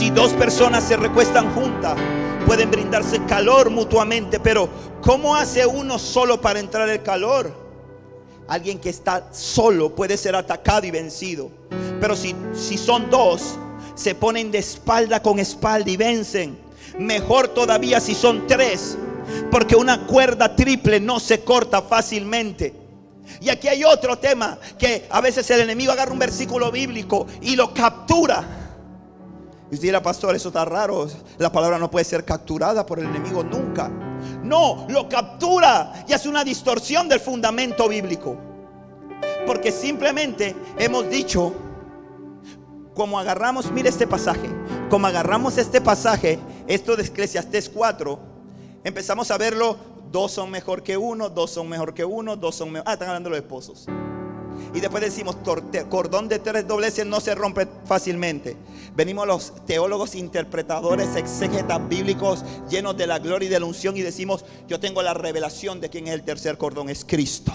si dos personas se recuestan juntas, pueden brindarse calor mutuamente, pero ¿cómo hace uno solo para entrar el calor? Alguien que está solo puede ser atacado y vencido. Pero si, si son dos, se ponen de espalda con espalda y vencen. Mejor todavía si son tres, porque una cuerda triple no se corta fácilmente. Y aquí hay otro tema, que a veces el enemigo agarra un versículo bíblico y lo captura y usted dirá, pastor, eso está raro. La palabra no puede ser capturada por el enemigo nunca. No, lo captura y hace una distorsión del fundamento bíblico. Porque simplemente hemos dicho, como agarramos, mire este pasaje, como agarramos este pasaje, esto de Eclesiastes 4, empezamos a verlo, dos son mejor que uno, dos son mejor que uno, dos son mejor. Ah, están hablando de los esposos. Y después decimos, cordón de tres dobleces no se rompe fácilmente. Venimos los teólogos, interpretadores, exégetas bíblicos llenos de la gloria y de la unción y decimos, yo tengo la revelación de quién es el tercer cordón, es Cristo.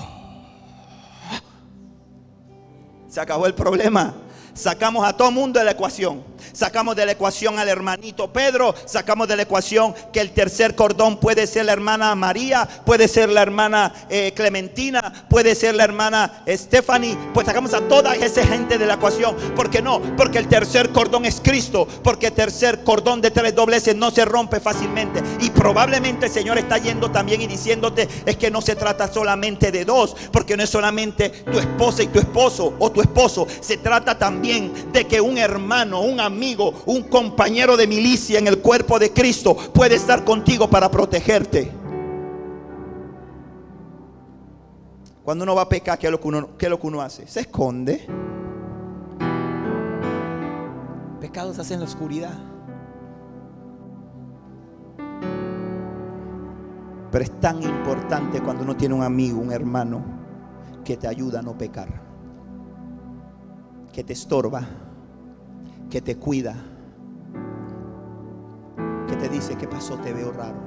Se acabó el problema. Sacamos a todo mundo de la ecuación. Sacamos de la ecuación al hermanito Pedro, sacamos de la ecuación que el tercer cordón puede ser la hermana María, puede ser la hermana eh, Clementina, puede ser la hermana Stephanie, pues sacamos a toda esa gente de la ecuación. ¿Por qué no? Porque el tercer cordón es Cristo, porque el tercer cordón de tres dobleces no se rompe fácilmente. Y probablemente el Señor está yendo también y diciéndote es que no se trata solamente de dos, porque no es solamente tu esposa y tu esposo o tu esposo, se trata también de que un hermano, un amigo, un compañero de milicia en el cuerpo de Cristo puede estar contigo para protegerte. Cuando uno va a pecar, ¿qué es lo que uno, lo que uno hace? Se esconde. Pecados hacen la oscuridad. Pero es tan importante cuando uno tiene un amigo, un hermano, que te ayuda a no pecar, que te estorba, que te cuida, que te dice, ¿qué pasó? Te veo raro.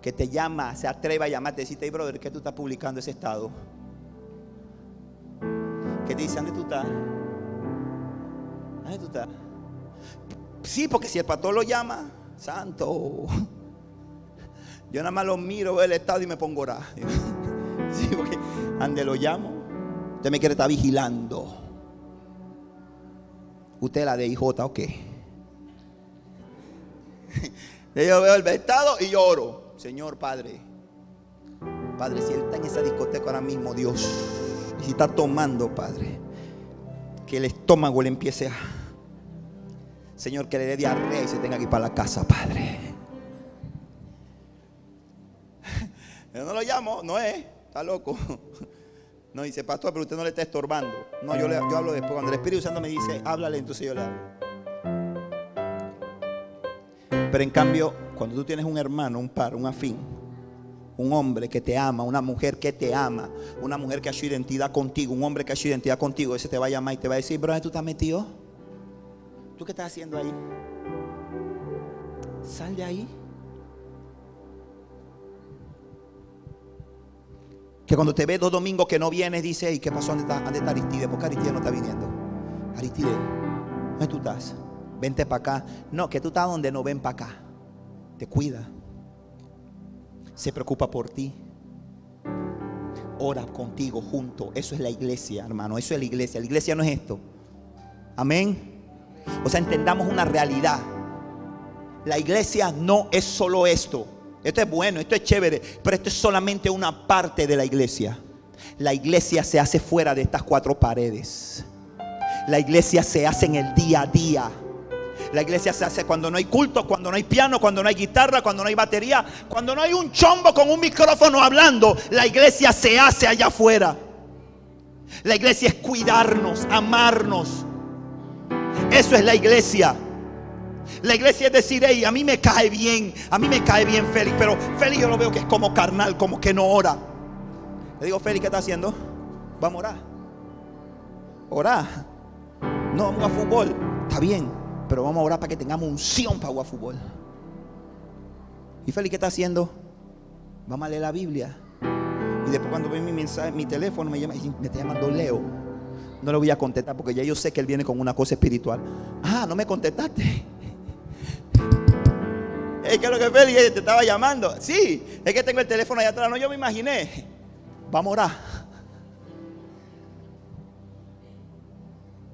Que te llama, se atreva a llamarte decirte, hey brother, ¿qué tú estás publicando ese estado? Que te dice, ¿dónde tú estás? ¿Dónde tú estás? Sí, porque si el pastor lo llama, santo. Yo nada más lo miro, el estado y me pongo a. Sí, porque ande lo llamo. Usted me quiere estar vigilando. Usted la de IJ, ok. Yo veo el estado y lloro. Señor Padre. Padre, si Él está en esa discoteca ahora mismo, Dios. Y si está tomando, Padre. Que el estómago le empiece a Señor, que le dé diarrea y se tenga que ir para la casa, Padre. Yo no lo llamo, no es, está loco. No dice, pastor, pero usted no le está estorbando. No, yo, le, yo hablo después. Cuando el Espíritu Santo me dice, háblale, entonces yo le hablo. Pero en cambio, cuando tú tienes un hermano, un par, un afín, un hombre que te ama, una mujer que te ama, una mujer que ha hecho identidad contigo, un hombre que ha hecho identidad contigo, ese te va a llamar y te va a decir, bro, ¿tú estás metido? ¿Tú qué estás haciendo ahí? Sal de ahí. Que cuando te ve dos domingos que no vienes, dice, ¿y qué pasó? ¿Dónde está, ¿Dónde está Aristide? ¿Por qué Aristide no está viniendo? Aristide, ¿dónde tú estás? Vente para acá. No, que tú estás donde no ven para acá. Te cuida. Se preocupa por ti. Ora contigo junto. Eso es la iglesia, hermano. Eso es la iglesia. La iglesia no es esto. Amén. O sea, entendamos una realidad. La iglesia no es solo esto. Esto es bueno, esto es chévere, pero esto es solamente una parte de la iglesia. La iglesia se hace fuera de estas cuatro paredes. La iglesia se hace en el día a día. La iglesia se hace cuando no hay culto, cuando no hay piano, cuando no hay guitarra, cuando no hay batería, cuando no hay un chombo con un micrófono hablando. La iglesia se hace allá afuera. La iglesia es cuidarnos, amarnos. Eso es la iglesia. La iglesia es decir, hey, a mí me cae bien, a mí me cae bien Félix, pero Félix yo lo veo que es como carnal, como que no ora. Le digo, Félix, ¿qué está haciendo? Vamos a orar. Orar. No vamos a fútbol. Está bien, pero vamos a orar para que tengamos unción para jugar fútbol. ¿Y Félix qué está haciendo? Vamos a leer la Biblia. Y después cuando ve mi mensaje, mi teléfono me llama y me está llamando Leo. No le voy a contestar porque ya yo sé que él viene con una cosa espiritual. Ah, no me contestaste. Es que lo que Félix te estaba llamando. Sí, es que tengo el teléfono allá atrás. No, yo me imaginé. Vamos a orar.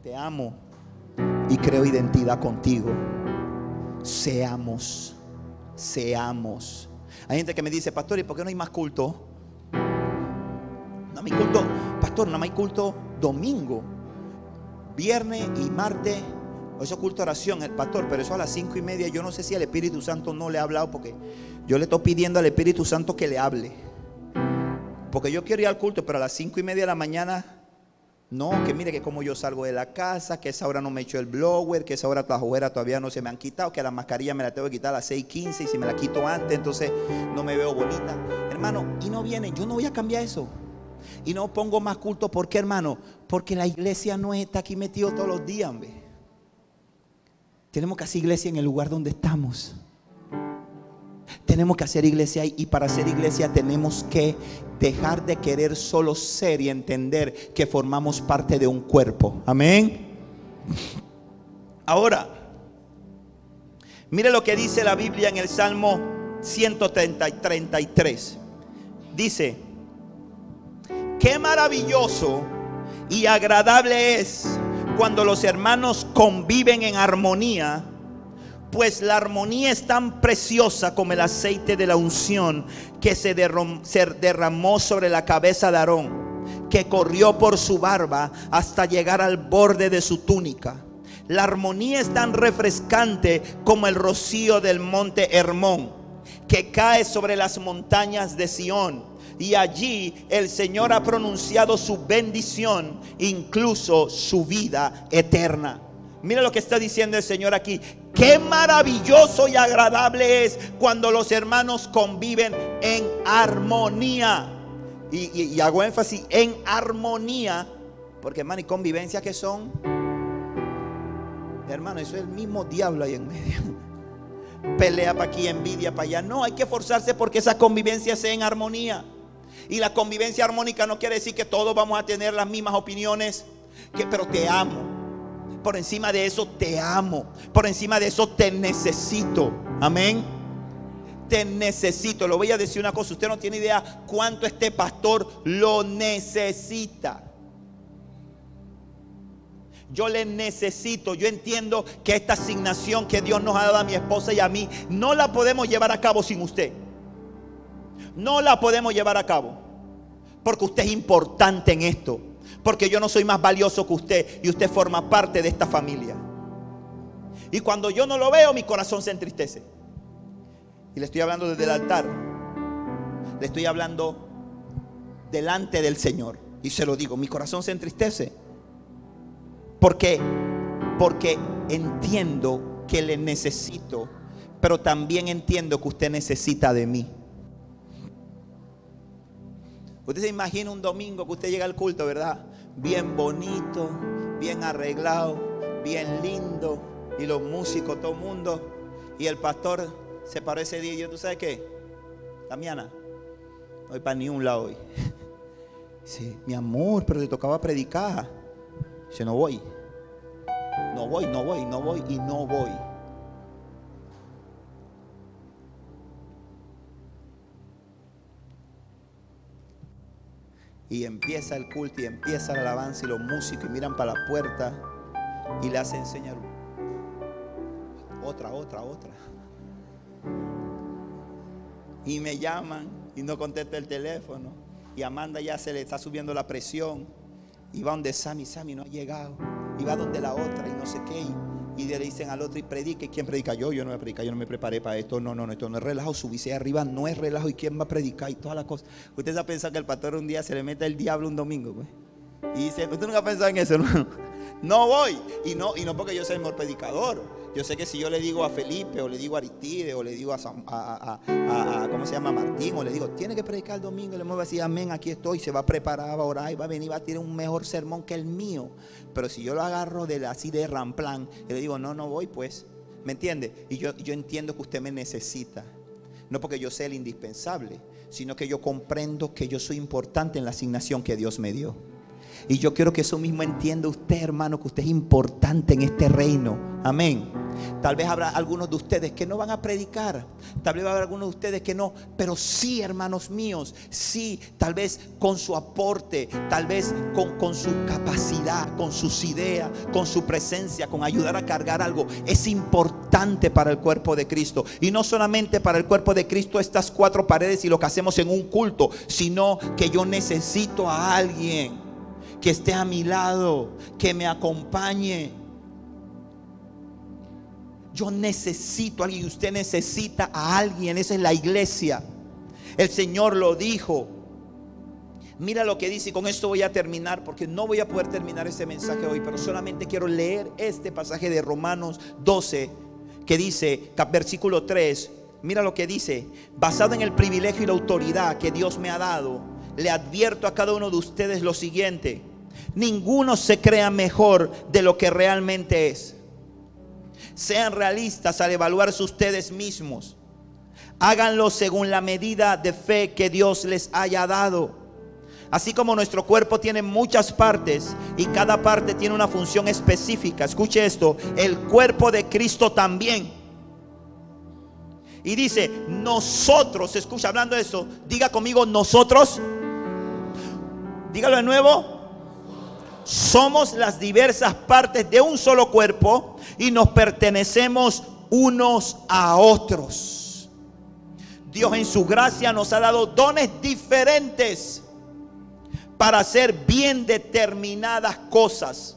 Te amo y creo identidad contigo. Seamos, seamos. Hay gente que me dice, pastor, ¿y por qué no hay más culto? No hay culto, pastor, no hay culto domingo, viernes y martes. Eso es culto oración, el pastor, pero eso a las cinco y media. Yo no sé si el Espíritu Santo no le ha hablado porque yo le estoy pidiendo al Espíritu Santo que le hable. Porque yo quiero ir al culto, pero a las cinco y media de la mañana no, que mire que como yo salgo de la casa, que esa hora no me echo el blower, que esa hora las hogueras todavía no se me han quitado, que la mascarilla me la tengo que quitar a las 6.15 y si me la quito antes, entonces no me veo bonita. Hermano, y no viene, yo no voy a cambiar eso. Y no pongo más culto, ¿por qué hermano? Porque la iglesia no está aquí metido todos los días, hombre. Tenemos que hacer iglesia en el lugar donde estamos. Tenemos que hacer iglesia y para hacer iglesia tenemos que dejar de querer solo ser y entender que formamos parte de un cuerpo. Amén. Ahora, mire lo que dice la Biblia en el Salmo 133. Dice, qué maravilloso y agradable es cuando los hermanos conviven en armonía, pues la armonía es tan preciosa como el aceite de la unción que se, derramó sobre la cabeza de Aarón, que corrió por su barba hasta llegar al borde de su túnica. La armonía es tan refrescante como el rocío del monte Hermón, que cae sobre las montañas de Sión y allí el Señor ha pronunciado su bendición, incluso su vida eterna. Mira lo que está diciendo el Señor aquí. Qué maravilloso y agradable es cuando los hermanos conviven en armonía. Y, hago énfasis en armonía, porque hermano, ¿y convivencia que son? Hermano, eso es el mismo diablo ahí en medio. Pelea para aquí, envidia para allá. No, hay que forzarse porque esa convivencia sea en armonía. Y la convivencia armónica no quiere decir que todos vamos a tener las mismas opiniones, que, pero te amo. Por encima de eso te amo. Por encima de eso te necesito. Amén. Te necesito. Lo voy a decir una cosa. Usted no tiene idea cuánto este pastor lo necesita. Yo le necesito. Yo entiendo que esta asignación que Dios nos ha dado a mi esposa y a mí no la podemos llevar a cabo sin usted no la podemos llevar a cabo. Porque usted es importante en esto. Porque yo no soy más valioso que usted y usted forma parte de esta familia. Y cuando yo no lo veo, mi corazón se entristece. Y le estoy hablando desde el altar. Le estoy hablando delante del Señor. Y se lo digo, mi corazón se entristece. ¿Por qué? Porque entiendo que le necesito, pero también entiendo que usted necesita de mí. Usted se imagina un domingo que usted llega al culto, ¿verdad? Bien bonito, bien arreglado, bien lindo. Y los músicos, todo el mundo. Y el pastor se paró ese día y yo, ¿tú sabes qué? Damiana, no voy para ni un lado hoy. Dice, mi amor, pero te tocaba predicar. Dice, no voy. No voy, no voy, no voy y no voy. Y empieza el culto y empieza la alabanza y los músicos y miran para la puerta y le hacen enseñar otra, otra, otra. Y me llaman y no contesta el teléfono. Y Amanda ya se le está subiendo la presión. Y va donde Sammy, Sammy no ha llegado. Y va donde la otra y no sé qué y le dicen al otro y predique. ¿Quién predica? Yo, yo no me predica, yo no me preparé para esto. No, no, no, esto no es relajo. Subirse arriba no es relajo. ¿Y quién va a predicar? Y todas las cosas. Usted se ha pensado que el pastor un día se le mete el diablo un domingo, pues. Y dice, ¿usted nunca ha pensado en eso, hermano? No voy. Y no, y no porque yo sea el mejor predicador. Yo sé que si yo le digo a Felipe, o le digo a Aristide, o le digo a, a, ¿cómo se llama? Martín, o le digo, tiene que predicar el domingo, le mueve así, amén, aquí estoy, se va a preparar, va a orar, y va a venir, va a tener un mejor sermón que el mío. Pero si yo lo agarro de así de ramplan, y le digo, no, no voy, pues, ¿me entiende? Y yo, yo entiendo que usted me necesita. No porque yo sea el indispensable, sino que yo comprendo que yo soy importante en la asignación que Dios me dio. Y yo quiero que eso mismo entienda usted, hermano, que usted es importante en este reino. Amén. Tal vez habrá algunos de ustedes que no van a predicar. Tal vez habrá algunos de ustedes que no. Pero sí, hermanos míos, sí, tal vez con su aporte, tal vez con, con su capacidad, con sus ideas, con su presencia, con ayudar a cargar algo. Es importante para el cuerpo de Cristo. Y no solamente para el cuerpo de Cristo estas cuatro paredes y lo que hacemos en un culto, sino que yo necesito a alguien que esté a mi lado, que me acompañe. Yo necesito a alguien, usted necesita a alguien, esa es la iglesia. El Señor lo dijo. Mira lo que dice y con esto voy a terminar porque no voy a poder terminar este mensaje hoy, pero solamente quiero leer este pasaje de Romanos 12 que dice, versículo 3, mira lo que dice, basado en el privilegio y la autoridad que Dios me ha dado, le advierto a cada uno de ustedes lo siguiente Ninguno se crea mejor de lo que realmente es. Sean realistas al evaluarse ustedes mismos. Háganlo según la medida de fe que Dios les haya dado. Así como nuestro cuerpo tiene muchas partes y cada parte tiene una función específica. Escuche esto, el cuerpo de Cristo también. Y dice, nosotros, escucha hablando de eso, diga conmigo, nosotros, dígalo de nuevo, somos las diversas partes de un solo cuerpo y nos pertenecemos unos a otros. Dios en su gracia nos ha dado dones diferentes para hacer bien determinadas cosas.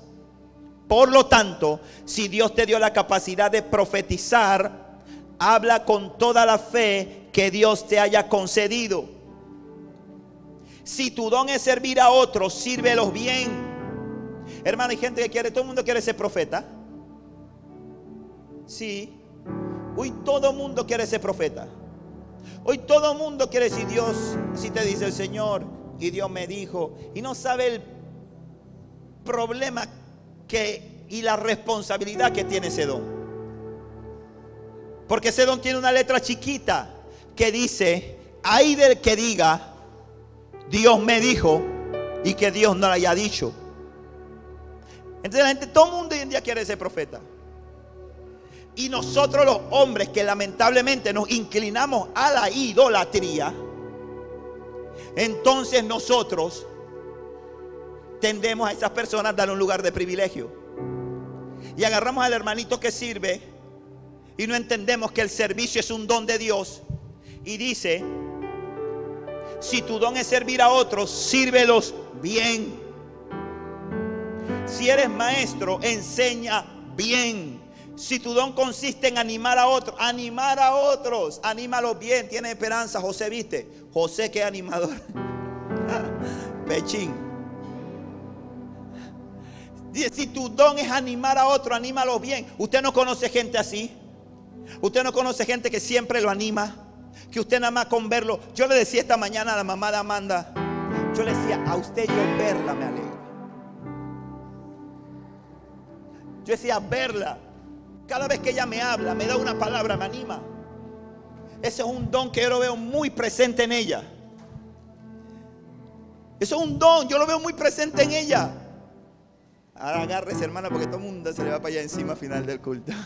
Por lo tanto, si Dios te dio la capacidad de profetizar, habla con toda la fe que Dios te haya concedido. Si tu don es servir a otros, sírvelos bien. Hermano, hay gente que quiere, todo el mundo quiere ser profeta. Sí. Hoy todo el mundo quiere ser profeta. Hoy todo el mundo quiere decir Dios, si te dice el Señor, y Dios me dijo, y no sabe el problema que y la responsabilidad que tiene ese don. Porque ese don tiene una letra chiquita que dice, hay del que diga, Dios me dijo y que Dios no le haya dicho. Entonces la gente, todo el mundo hoy en día quiere ser profeta. Y nosotros los hombres que lamentablemente nos inclinamos a la idolatría, entonces nosotros tendemos a esas personas a darle un lugar de privilegio. Y agarramos al hermanito que sirve y no entendemos que el servicio es un don de Dios. Y dice, si tu don es servir a otros, sírvelos bien. Si eres maestro, enseña bien. Si tu don consiste en animar a otros, animar a otros, anímalos bien, tiene esperanza. José, viste, José que animador. Pechín. Si tu don es animar a otro, anímalos bien. Usted no conoce gente así. Usted no conoce gente que siempre lo anima. Que usted nada más con verlo. Yo le decía esta mañana a la mamá de Amanda. Yo le decía, a usted yo verla me alegra. Yo decía, verla. Cada vez que ella me habla, me da una palabra, me anima. Ese es un don que yo lo veo muy presente en ella. Eso es un don, yo lo veo muy presente en ella. Ahora agárrese, hermana, porque todo el mundo se le va para allá encima al final del culto.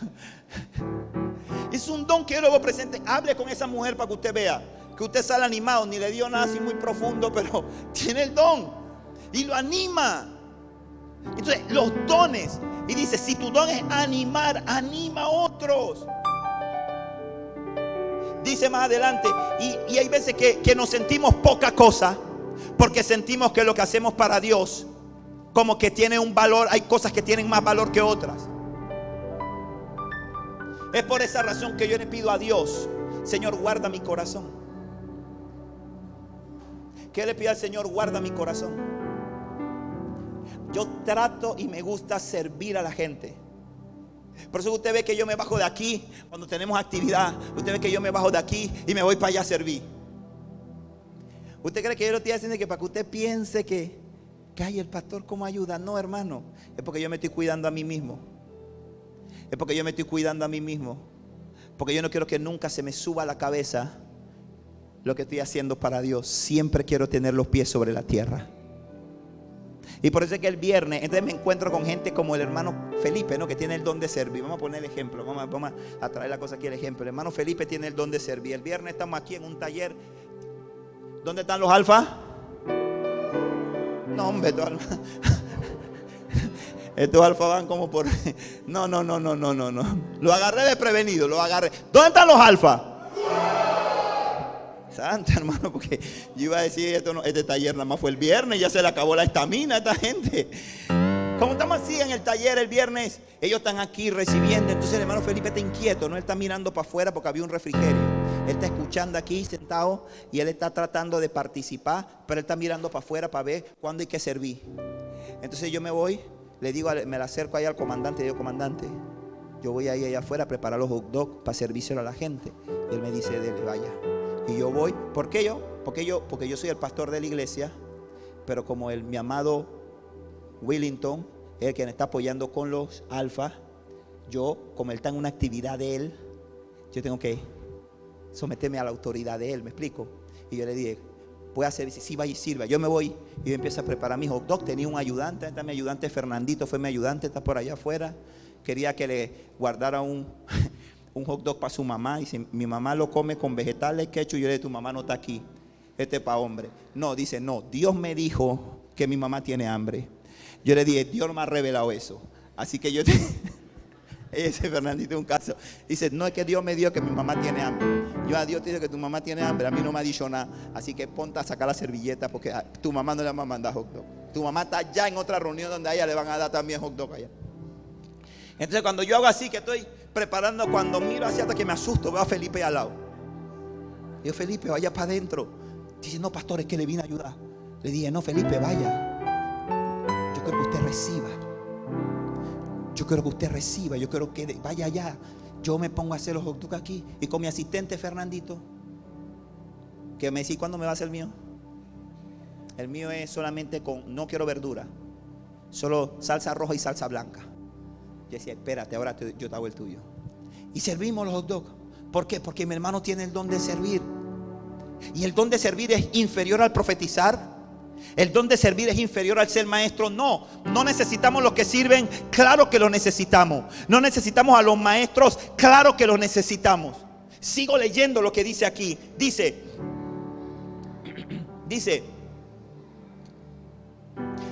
Es un don que yo lo veo presente. Hable con esa mujer para que usted vea que usted sale animado, ni le dio nada así muy profundo, pero tiene el don y lo anima. Entonces, los dones. Y dice, si tu don es animar, anima a otros. Dice más adelante, y, hay veces que, que nos sentimos poca cosa, porque sentimos que lo que hacemos para Dios, como que tiene un valor, hay cosas que tienen más valor que otras. Es por esa razón que yo le pido a Dios, Señor, guarda mi corazón. ¿Qué le pido al Señor? Guarda mi corazón. Yo trato y me gusta servir a la gente. Por eso usted ve que yo me bajo de aquí cuando tenemos actividad. Usted ve que yo me bajo de aquí y me voy para allá a servir. ¿Usted cree que yo lo estoy haciendo que para que usted piense que, que hay el pastor cómo ayuda? No, hermano. Es porque yo me estoy cuidando a mí mismo. Es porque yo me estoy cuidando a mí mismo. Porque yo no quiero que nunca se me suba a la cabeza lo que estoy haciendo para Dios. Siempre quiero tener los pies sobre la tierra. Y por eso es que el viernes, entonces me encuentro con gente como el hermano Felipe, ¿no? Que tiene el don de servir. Vamos a poner el ejemplo, vamos a, traer la cosa aquí el ejemplo. El hermano Felipe tiene el don de servir. El viernes estamos aquí en un taller. ¿Dónde están los alfa? No, hombre. Estos alfa van como por. No, no, no, no, no, no, no. Lo agarré desprevenido, lo agarré. ¿Dónde están los alfa? Santa, hermano, porque yo iba a decir, esto no, este taller nada más fue el viernes, ya se le acabó la estamina a esta gente. Como estamos así en el taller el viernes, ellos están aquí recibiendo. Entonces el hermano Felipe está inquieto, no él está mirando para afuera porque había un refrigerio. Él está escuchando aquí sentado y él está tratando de participar, pero él está mirando para afuera para ver cuándo hay que servir. Entonces yo me voy, le digo, me la acerco ahí al comandante, le digo, comandante, yo voy ahí allá afuera a preparar los hot dogs para servírselo a la gente. Y él me dice, dele, vaya. Y yo voy, ¿por qué yo? Porque yo, porque yo soy el pastor de la iglesia, pero como el, mi amado Willington es el quien está apoyando con los alfa, yo, como él está en una actividad de él, yo tengo que someterme a la autoridad de él, ¿me explico? Y yo le dije, puede hacer, sí, vaya y sirva. Yo me voy y empiezo a preparar mi hot dog. Tenía un ayudante, está mi ayudante Fernandito, fue mi ayudante, está por allá afuera. Quería que le guardara un, un hot dog para su mamá. Y si mi mamá lo come con vegetales, ketchup, yo le digo, tu mamá no está aquí. Este es para hombre. No, dice, no, Dios me dijo que mi mamá tiene hambre. Yo le dije, Dios no me ha revelado eso. Así que yo... Ese Fernandito un caso. Dice, no es que Dios me dio que mi mamá tiene hambre. Yo a Dios te digo que tu mamá tiene hambre, a mí no me ha dicho nada. Así que ponte a sacar la servilleta porque tu mamá no le va a mandar hot dog. Tu mamá está ya en otra reunión donde a ella le van a dar también hot dog allá. Entonces cuando yo hago así, que estoy preparando, cuando miro hacia hasta que me asusto, veo a Felipe al lado. Digo, Felipe, vaya para adentro. Dice, no, pastor, es que le vine a ayudar. Le dije, no, Felipe, vaya. Yo quiero que usted reciba. Yo quiero que usted reciba. Yo quiero que vaya allá. Yo me pongo a hacer los hot aquí. Y con mi asistente Fernandito, que me dice, ¿cuándo me va a hacer el mío? El mío es solamente con, no quiero verdura. Solo salsa roja y salsa blanca. Yo decía, espérate, ahora yo te hago el tuyo. Y servimos los hot dogs. ¿Por qué? Porque mi hermano tiene el don de servir. Y el don de servir es inferior al profetizar. El don de servir es inferior al ser maestro. No, no necesitamos los que sirven. Claro que lo necesitamos. No necesitamos a los maestros. Claro que los necesitamos. Sigo leyendo lo que dice aquí. Dice, dice,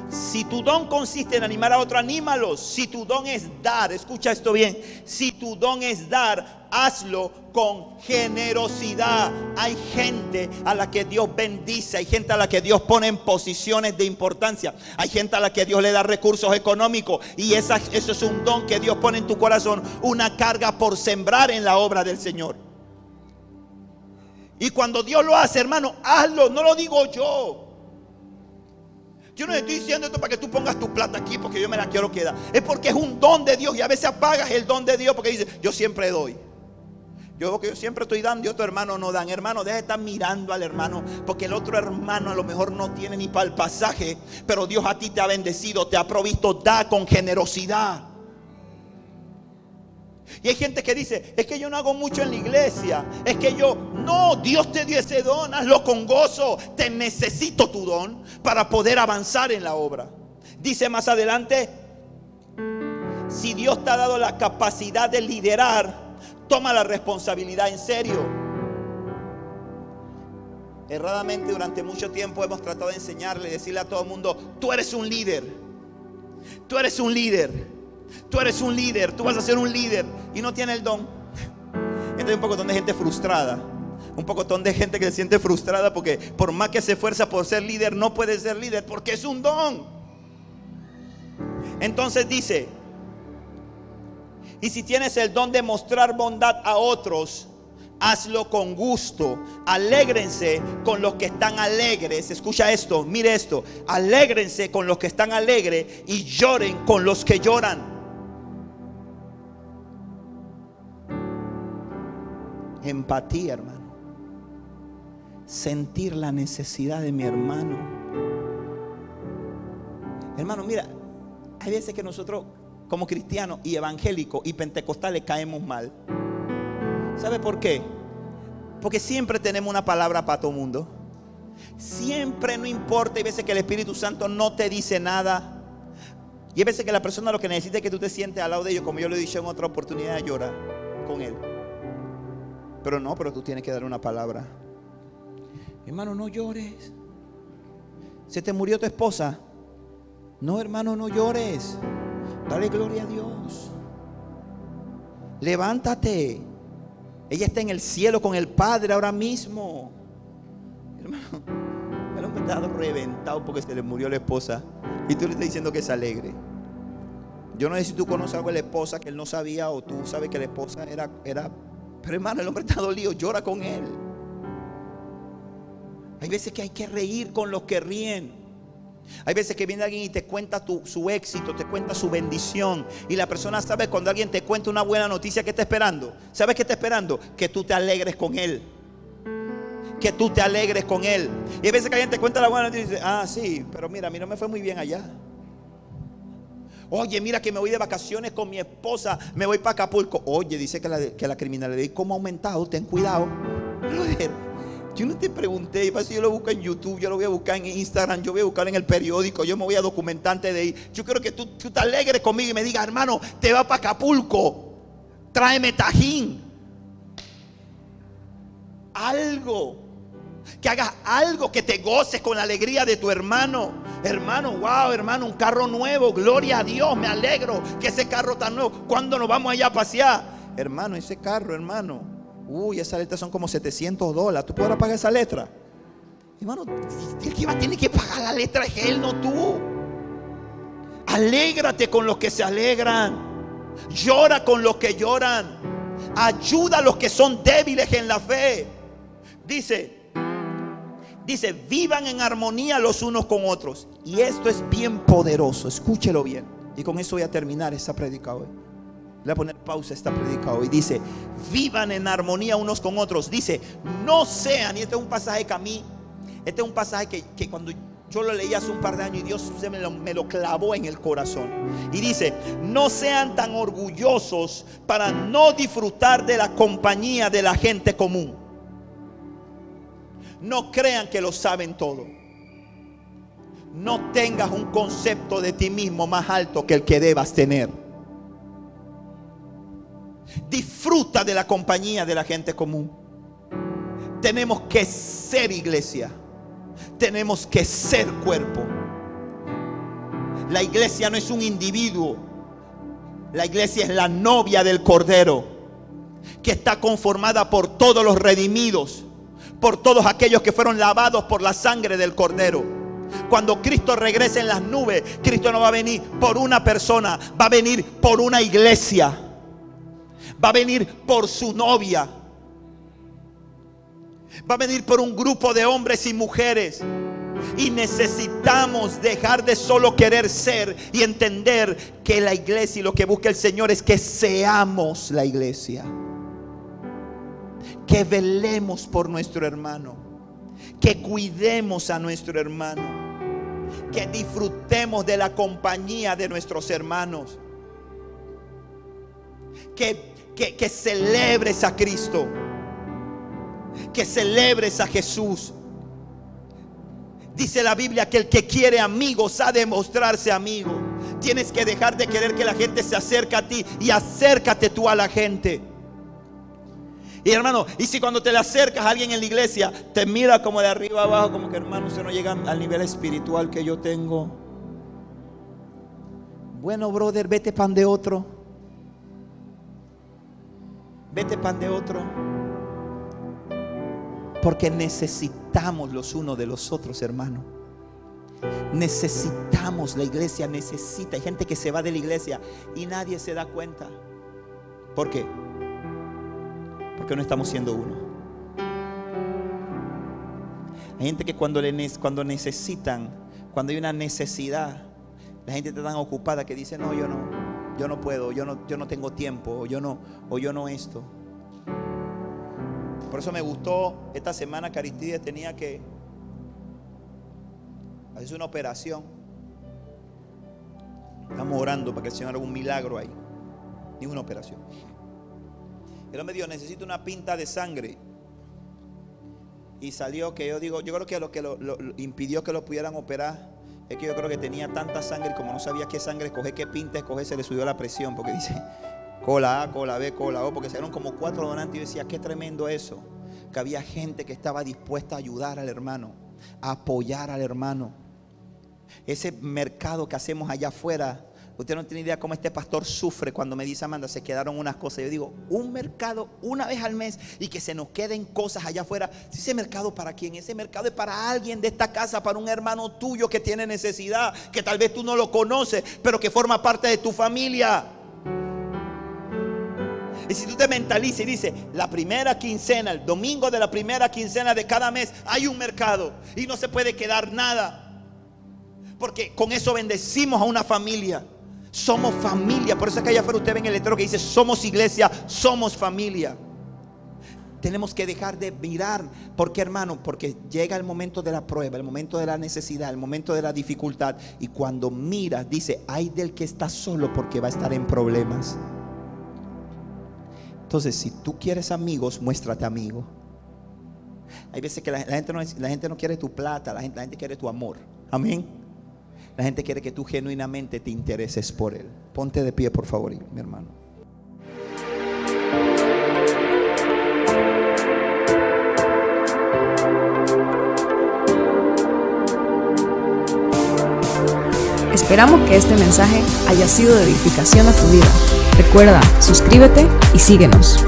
si tu don consiste en animar a otro, anímalos. Si tu don es dar, escucha esto bien. Si tu don es dar, hazlo con generosidad. Hay gente a la que Dios bendice, hay gente a la que Dios pone en posiciones de importancia, hay gente a la que Dios le da recursos económicos y eso es un don que Dios pone en tu corazón, una carga por sembrar en la obra del Señor. Y cuando Dios lo hace, hermano, hazlo, no lo digo yo. Yo no estoy diciendo esto para que tú pongas tu plata aquí porque yo me la quiero quedar. Es porque es un don de Dios y a veces apagas el don de Dios porque dice, yo siempre doy. Yo que yo siempre estoy dando y otro hermano no dan. Hermano, deja de estar mirando al hermano porque el otro hermano a lo mejor no tiene ni para el pasaje, pero Dios a ti te ha bendecido, te ha provisto, da con generosidad. Y hay gente que dice, es que yo no hago mucho en la iglesia. Es que yo, no, Dios te dio ese don, hazlo con gozo. Te necesito tu don para poder avanzar en la obra. Dice más adelante, si Dios te ha dado la capacidad de liderar, toma la responsabilidad en serio. Erradamente durante mucho tiempo hemos tratado de enseñarle, decirle a todo el mundo, tú eres un líder. Tú eres un líder. Tú eres un líder, tú vas a ser un líder y no tiene el don. Este es un poco de gente frustrada. Un poco de gente que se siente frustrada porque por más que se esfuerza por ser líder, no puede ser líder porque es un don. Entonces dice, y si tienes el don de mostrar bondad a otros, hazlo con gusto. Alégrense con los que están alegres. Escucha esto, mire esto. Alégrense con los que están alegres y lloren con los que lloran. Empatía, hermano. Sentir la necesidad de mi hermano. Hermano, mira, hay veces que nosotros como cristianos y evangélicos y pentecostales caemos mal. ¿Sabe por qué? Porque siempre tenemos una palabra para todo mundo. Siempre no importa, hay veces que el Espíritu Santo no te dice nada. Y hay veces que la persona lo que necesita es que tú te sientes al lado de ellos, como yo lo he dicho en otra oportunidad, llorar con él. Pero no, pero tú tienes que dar una palabra. Hermano, no llores. Se te murió tu esposa. No, hermano, no llores. Dale gloria a Dios. Levántate. Ella está en el cielo con el Padre ahora mismo. Hermano, el hombre está reventado porque se le murió la esposa. Y tú le estás diciendo que es alegre. Yo no sé si tú conoces algo de la esposa que él no sabía o tú sabes que la esposa era, era pero hermano, el hombre está dolido, llora con él. Hay veces que hay que reír con los que ríen. Hay veces que viene alguien y te cuenta su éxito, te cuenta su bendición. Y la persona sabe cuando alguien te cuenta una buena noticia que está esperando. ¿Sabes qué está esperando? Que tú te alegres con él. Que tú te alegres con él. Y hay veces que alguien te cuenta la buena noticia y dice, ah, sí, pero mira, a mí no me fue muy bien allá. Oye, mira que me voy de vacaciones con mi esposa, me voy para Acapulco. Oye, dice que la, que la criminalidad, ¿cómo ha aumentado? Ten cuidado. Yo no te pregunté, yo lo busco en YouTube, yo lo voy a buscar en Instagram, yo voy a buscar en el periódico, yo me voy a documentarte de ahí. Yo quiero que tú, tú te alegres conmigo y me digas, hermano, te va para Acapulco, tráeme tajín. Algo que hagas algo que te goces con la alegría de tu hermano. Hermano, wow, hermano, un carro nuevo, gloria a Dios, me alegro que ese carro tan nuevo. ¿Cuándo nos vamos allá a pasear? Hermano, ese carro, hermano, uy, esa letra son como 700 dólares. ¿Tú podrás pagar esa letra? Hermano, el que va a tener que pagar la letra es él, no tú. Alégrate con los que se alegran. Llora con los que lloran. Ayuda a los que son débiles en la fe. Dice, Dice, vivan en armonía los unos con otros. Y esto es bien poderoso, escúchelo bien. Y con eso voy a terminar esta predica hoy. Voy a poner pausa esta predica hoy. Dice, vivan en armonía unos con otros. Dice, no sean, y este es un pasaje que a mí, este es un pasaje que, cuando yo lo leí hace un par de años y Dios me lo, clavó en el corazón. Y dice, no sean tan orgullosos para no disfrutar de la compañía de la gente común. No crean que lo saben todo. No tengas un concepto de ti mismo más alto que el que debas tener. Disfruta de la compañía de la gente común. Tenemos que ser iglesia. Tenemos que ser cuerpo. La iglesia no es un individuo. La iglesia es la novia del Cordero, que está conformada por todos los redimidos por todos aquellos que fueron lavados por la sangre del Cordero. Cuando Cristo regrese en las nubes, Cristo no va a venir por una persona, va a venir por una iglesia. Va a venir por su novia. Va a venir por un grupo de hombres y mujeres. Y necesitamos dejar de solo querer ser y entender que la iglesia y lo que busca el Señor es que seamos la iglesia que velemos por nuestro hermano, que cuidemos a nuestro hermano, que disfrutemos de la compañía de nuestros hermanos, que, que, celebres a Cristo, que celebres a Jesús. Dice la Biblia que el que quiere amigos ha de mostrarse amigo. Tienes que dejar de querer que la gente se acerque a ti y acércate tú a la gente. Y hermano, y si cuando te le acercas a alguien en la iglesia, te mira como de arriba abajo, como que hermano, usted no llega al nivel espiritual que yo tengo. Bueno, brother, vete pan de otro. Vete pan de otro. Porque necesitamos los unos de los otros, hermano. Necesitamos, la iglesia necesita. Hay gente que se va de la iglesia y nadie se da cuenta. ¿Por qué? porque no estamos siendo uno. Hay gente que cuando, cuando necesitan, cuando hay una necesidad, la gente está tan ocupada que dice, no, yo no, yo no puedo, yo no, yo no tengo tiempo, o yo no, o yo no esto. Por eso me gustó esta semana que Aristides tenía que hacer una operación. Estamos orando para que el Señor haga un milagro ahí. Ni una operación. El hombre dijo, necesito una pinta de sangre. Y salió que yo digo, yo creo que lo que lo, impidió que lo pudieran operar es que yo creo que tenía tanta sangre y como no sabía qué sangre escoger, qué pinta escoger, se le subió la presión. Porque dice, cola A, cola B, cola O, porque salieron como cuatro donantes y yo decía, qué tremendo eso. Que había gente que estaba dispuesta a ayudar al hermano, a apoyar al hermano. Ese mercado que hacemos allá afuera Usted no tiene idea cómo este pastor sufre cuando me dice Amanda, se quedaron unas cosas. Yo digo, un mercado una vez al mes y que se nos queden cosas allá afuera. Si ese mercado para quién? Ese mercado es para alguien de esta casa, para un hermano tuyo que tiene necesidad, que tal vez tú no lo conoces, pero que forma parte de tu familia. Y si tú te mentalizas y dices, la primera quincena, el domingo de la primera quincena de cada mes, hay un mercado y no se puede quedar nada. Porque con eso bendecimos a una familia. Somos familia. Por eso es que allá afuera usted ve en el letrero que dice, somos iglesia, somos familia. Tenemos que dejar de mirar. ¿Por qué, hermano? Porque llega el momento de la prueba, el momento de la necesidad, el momento de la dificultad. Y cuando miras, dice, hay del que está solo porque va a estar en problemas. Entonces, si tú quieres amigos, muéstrate amigo. Hay veces que la, la gente no, la gente no quiere tu plata, la gente, la gente quiere tu amor. Amén. La gente quiere que tú genuinamente te intereses por él. Ponte de pie, por favor, mi hermano. Esperamos que este mensaje haya sido de edificación a tu vida. Recuerda, suscríbete y síguenos.